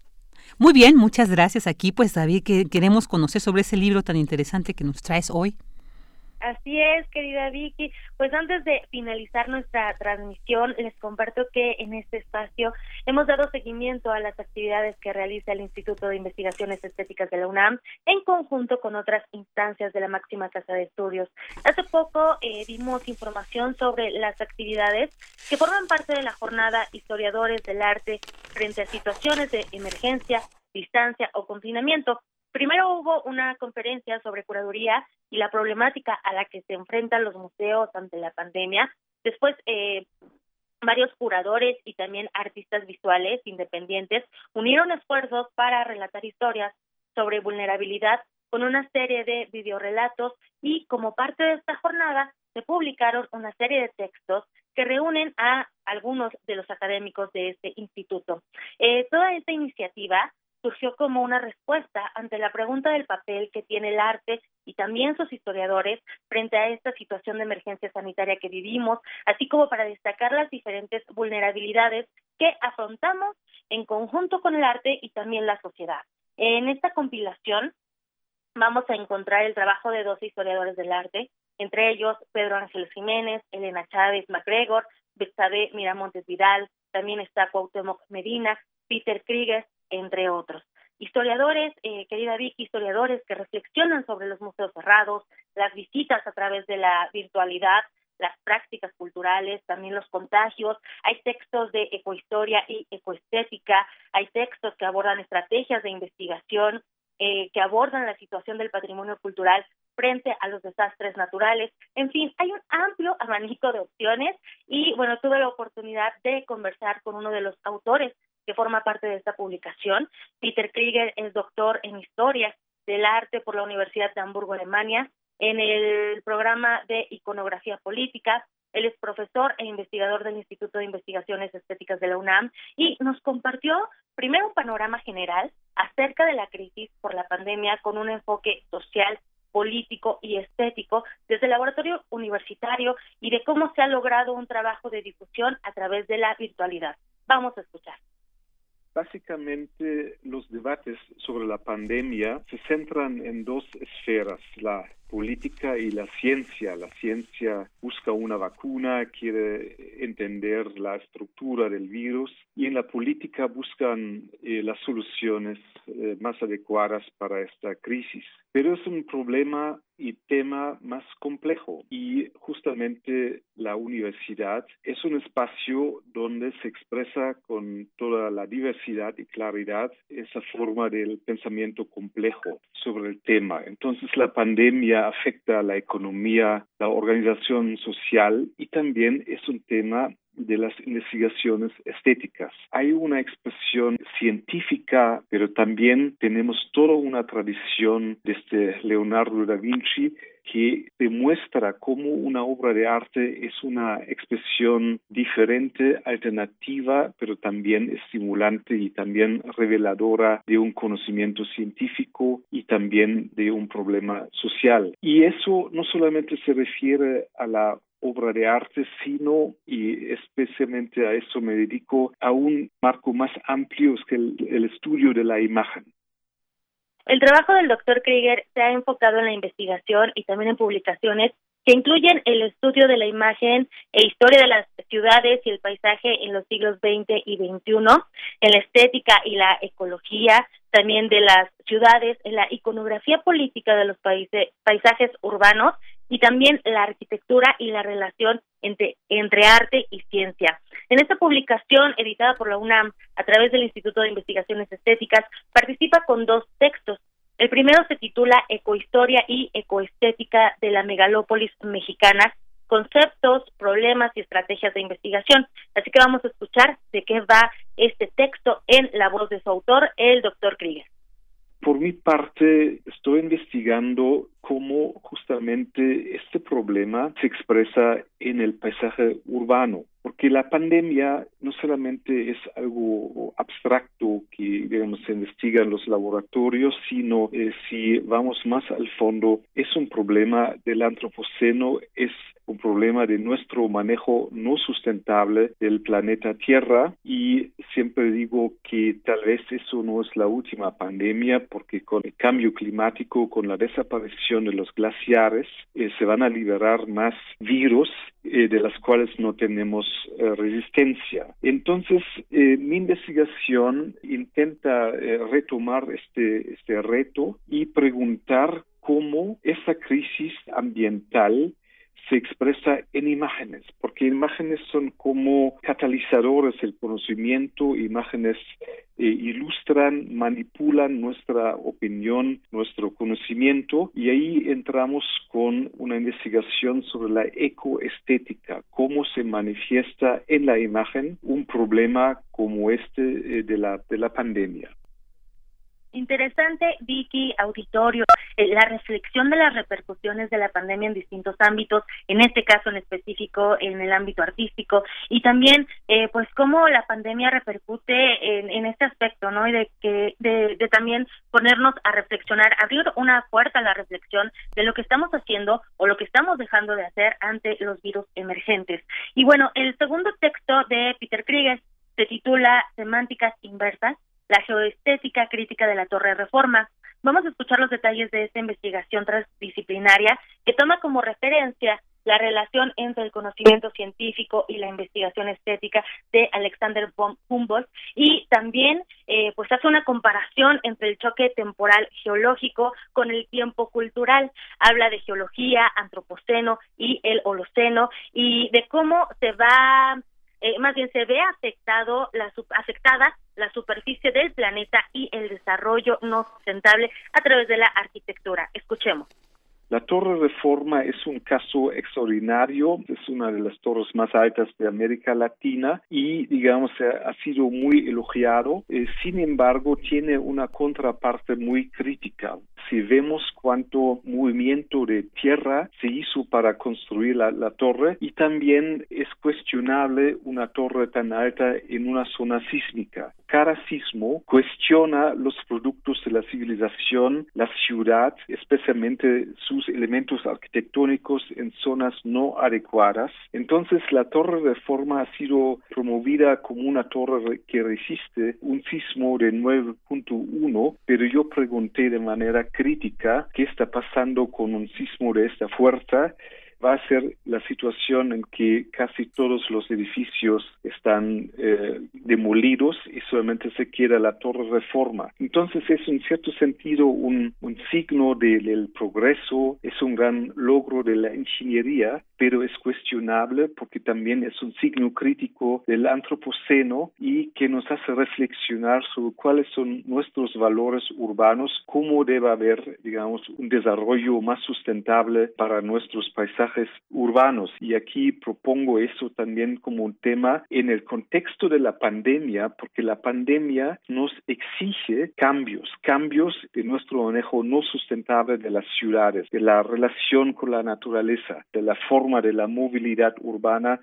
Muy bien, muchas gracias. Aquí, pues, David, que queremos conocer sobre ese libro tan interesante que nos traes hoy. Así es, querida Vicky. Pues antes de finalizar nuestra transmisión, les comparto que en este espacio hemos dado seguimiento a las actividades que realiza el Instituto de Investigaciones Estéticas de la UNAM en conjunto con otras instancias de la máxima casa de estudios. Hace poco eh, dimos información sobre las actividades que forman parte de la jornada Historiadores del Arte frente a situaciones de emergencia, distancia o confinamiento Primero hubo una conferencia sobre curaduría y la problemática a la que se enfrentan los museos ante la pandemia. Después, eh, varios curadores y también artistas visuales independientes unieron esfuerzos para relatar historias sobre vulnerabilidad con una serie de videorelatos y como parte de esta jornada se publicaron una serie de textos que reúnen a algunos de los académicos de este instituto. Eh, toda esta iniciativa surgió como una respuesta ante la pregunta del papel que tiene el arte y también sus historiadores frente a esta situación de emergencia sanitaria que vivimos, así como para destacar las diferentes vulnerabilidades que afrontamos en conjunto con el arte y también la sociedad. En esta compilación vamos a encontrar el trabajo de dos historiadores del arte, entre ellos Pedro Ángel Jiménez, Elena Chávez MacGregor, Betsabe Miramontes Vidal, también está Cuauhtémoc Medina, Peter Krieger, entre otros. Historiadores, eh, querida Vicky, historiadores que reflexionan sobre los museos cerrados, las visitas a través de la virtualidad, las prácticas culturales, también los contagios. Hay textos de ecohistoria y ecoestética, hay textos que abordan estrategias de investigación, eh, que abordan la situación del patrimonio cultural frente a los desastres naturales. En fin, hay un amplio abanico de opciones y bueno, tuve la oportunidad de conversar con uno de los autores que forma parte de esta publicación. Peter Krieger es doctor en Historia del Arte por la Universidad de Hamburgo, Alemania, en el programa de Iconografía Política. Él es profesor e investigador del Instituto de Investigaciones Estéticas de la UNAM y nos compartió primero un panorama general acerca de la crisis por la pandemia con un enfoque social, político y estético desde el laboratorio universitario y de cómo se ha logrado un trabajo de difusión a través de la virtualidad. Vamos a escuchar. Básicamente los debates sobre la pandemia se centran en dos esferas, la política y la ciencia. La ciencia busca una vacuna, quiere entender la estructura del virus y en la política buscan eh, las soluciones eh, más adecuadas para esta crisis. Pero es un problema y tema más complejo y justamente la universidad es un espacio donde se expresa con toda la diversidad y claridad esa forma del pensamiento complejo sobre el tema. Entonces la pandemia afecta a la economía, la organización social y también es un tema de las investigaciones estéticas. Hay una expresión científica, pero también tenemos toda una tradición desde Leonardo da Vinci que demuestra cómo una obra de arte es una expresión diferente, alternativa, pero también estimulante y también reveladora de un conocimiento científico y también de un problema social. Y eso no solamente se refiere a la obra de arte, sino, y especialmente a eso me dedico, a un marco más amplio que el, estudio de la imagen. El trabajo del doctor Krieger se ha enfocado en la investigación y también en publicaciones que incluyen el estudio de la imagen e historia de las ciudades y el paisaje en los siglos XX y XXI, en la estética y la ecología, también de las ciudades, en la iconografía política de los países, paisajes urbanos y también la arquitectura y la relación entre, entre arte y ciencia. En esta publicación, editada por la UNAM a través del Instituto de Investigaciones Estéticas, participa con dos textos. El primero se titula Ecohistoria y Ecoestética de la Megalópolis Mexicana, conceptos, problemas y estrategias de investigación. Así que vamos a escuchar de qué va este texto en la voz de su autor, el doctor Krieger. Por mi parte, estoy investigando cómo justamente este problema se expresa en el paisaje urbano, porque la pandemia no solamente es algo abstracto que digamos se investiga en los laboratorios, sino eh, si vamos más al fondo es un problema del antropoceno, es un problema de nuestro manejo no sustentable del planeta Tierra y siempre digo que tal vez eso no es la última pandemia porque con el cambio climático, con la desaparición de los glaciares, eh, se van a liberar más virus eh, de las cuales no tenemos eh, resistencia. Entonces, mi investigación intenta retomar este, este reto y preguntar cómo esta crisis ambiental se expresa en imágenes, porque imágenes son como catalizadores del conocimiento, imágenes eh, ilustran, manipulan nuestra opinión, nuestro conocimiento, y ahí entramos con una investigación sobre la ecoestética, cómo se manifiesta en la imagen un problema como este eh, de, la, de la pandemia. Interesante, Vicky, auditorio, la reflexión de las repercusiones de la pandemia en distintos ámbitos, en este caso en específico en el ámbito artístico, y también, eh, pues, cómo la pandemia repercute en, este aspecto, ¿no? Y de que, de, de también ponernos a reflexionar, abrir una puerta a la reflexión de lo que estamos haciendo o lo que estamos dejando de hacer ante los virus emergentes. Y bueno, el segundo texto de Peter Krieger se titula Semánticas inversas la geoestética crítica de la Torre Reforma. Vamos a escuchar los detalles de esta investigación transdisciplinaria que toma como referencia la relación entre el conocimiento científico y la investigación estética de Alexander von Humboldt y también eh, pues hace una comparación entre el choque temporal geológico con el tiempo cultural. Habla de geología antropoceno y el holoceno y de cómo se va eh, más bien se ve afectado la afectada la superficie del planeta y el desarrollo no sustentable a través de la arquitectura. Escuchemos. La Torre Reforma es un caso extraordinario, es una de las torres más altas de América Latina y, digamos, ha sido muy elogiado. Eh, sin embargo, tiene una contraparte muy crítica. Si vemos cuánto movimiento de tierra se hizo para construir la, torre y también es cuestionable una torre tan alta en una zona sísmica. Cada sismo cuestiona los productos de la civilización, la ciudad, especialmente sus elementos arquitectónicos en zonas no adecuadas. Entonces la torre de forma ha sido promovida como una torre que resiste un sismo de 9.1, pero yo pregunté de manera crítica qué está pasando con un sismo de esta fuerza va a ser la situación en que casi todos los edificios están eh, demolidos y solamente se queda la torre reforma. Entonces es en cierto sentido un, un signo del progreso, es un gran logro de la ingeniería, pero es cuestionable porque también es un signo crítico del antropoceno y que nos hace reflexionar sobre cuáles son nuestros valores urbanos, cómo debe haber, digamos, un desarrollo más sustentable para nuestros paisajes urbanos. Y aquí propongo eso también como un tema en el contexto de la pandemia, porque la pandemia nos exige cambios, cambios de nuestro manejo no sustentable de las ciudades, de la relación con la naturaleza, de la forma de la movilidad urbana.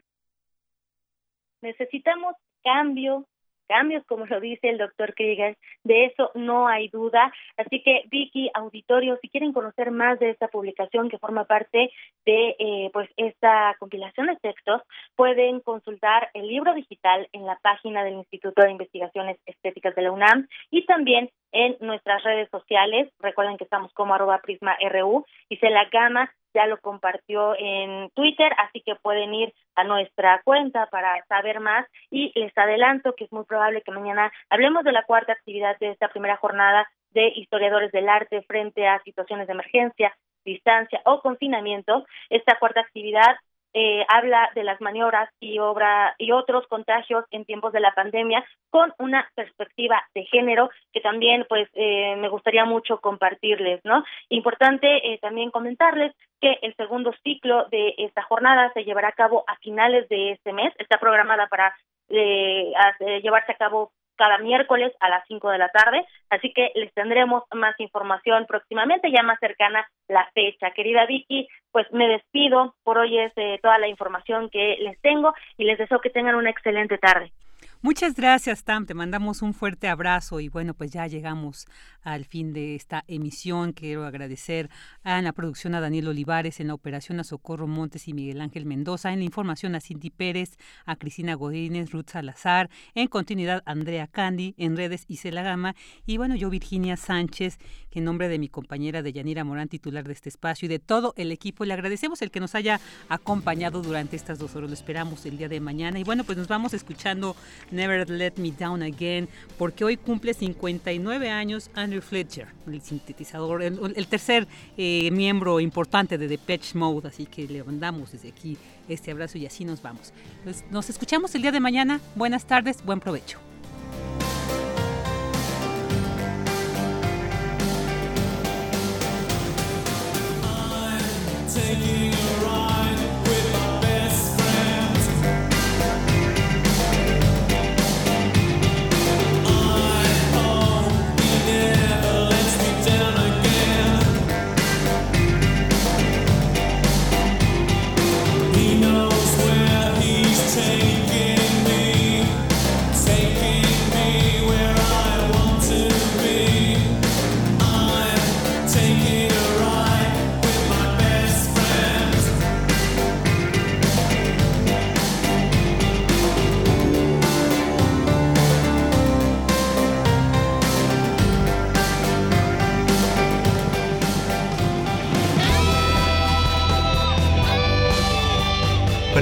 Necesitamos cambio, cambios, como lo dice el doctor Krieger, de eso no hay duda. Así que, Vicky, auditorio, si quieren conocer más de esta publicación que forma parte de eh, pues esta compilación de textos, pueden consultar el libro digital en la página del Instituto de Investigaciones Estéticas de la UNAM y también en nuestras redes sociales. Recuerden que estamos como arroba prisma RU y se la gama ya lo compartió en Twitter, así que pueden ir a nuestra cuenta para saber más y les adelanto que es muy probable que mañana hablemos de la cuarta actividad de esta primera jornada de historiadores del arte frente a situaciones de emergencia, distancia o confinamiento. Esta cuarta actividad eh, habla de las maniobras y obra y otros contagios en tiempos de la pandemia con una perspectiva de género que también pues eh, me gustaría mucho compartirles no importante eh, también comentarles que el segundo ciclo de esta jornada se llevará a cabo a finales de este mes. Está programada para llevarse a cabo cada miércoles a las 5 de la tarde, así que les tendremos más información próximamente, ya más cercana la fecha. Querida Vicky, pues me despido, por hoy es eh, toda la información que les tengo y les deseo que tengan una excelente tarde. Muchas gracias, Tam. Te mandamos un fuerte abrazo y bueno, pues ya llegamos al fin de esta emisión. Quiero agradecer a la producción a Daniel Olivares, en la operación a Socorro Montes y Miguel Ángel Mendoza, en la información a Cindy Pérez, a Cristina Godínez, Ruth Salazar, en continuidad Andrea Candy, en redes Isela Gama y bueno, yo Virginia Sánchez, que en nombre de mi compañera de Yanira Morán, titular de este espacio y de todo el equipo, le agradecemos el que nos haya acompañado durante estas dos horas. Lo esperamos el día de mañana y bueno, pues nos vamos escuchando Never Let Me Down Again, porque hoy cumple 59 años Andrew Fletcher, el sintetizador, el, tercer eh, miembro importante de Depeche Mode, así que le mandamos desde aquí este abrazo y así nos vamos. Pues nos escuchamos el día de mañana. Buenas tardes, buen provecho.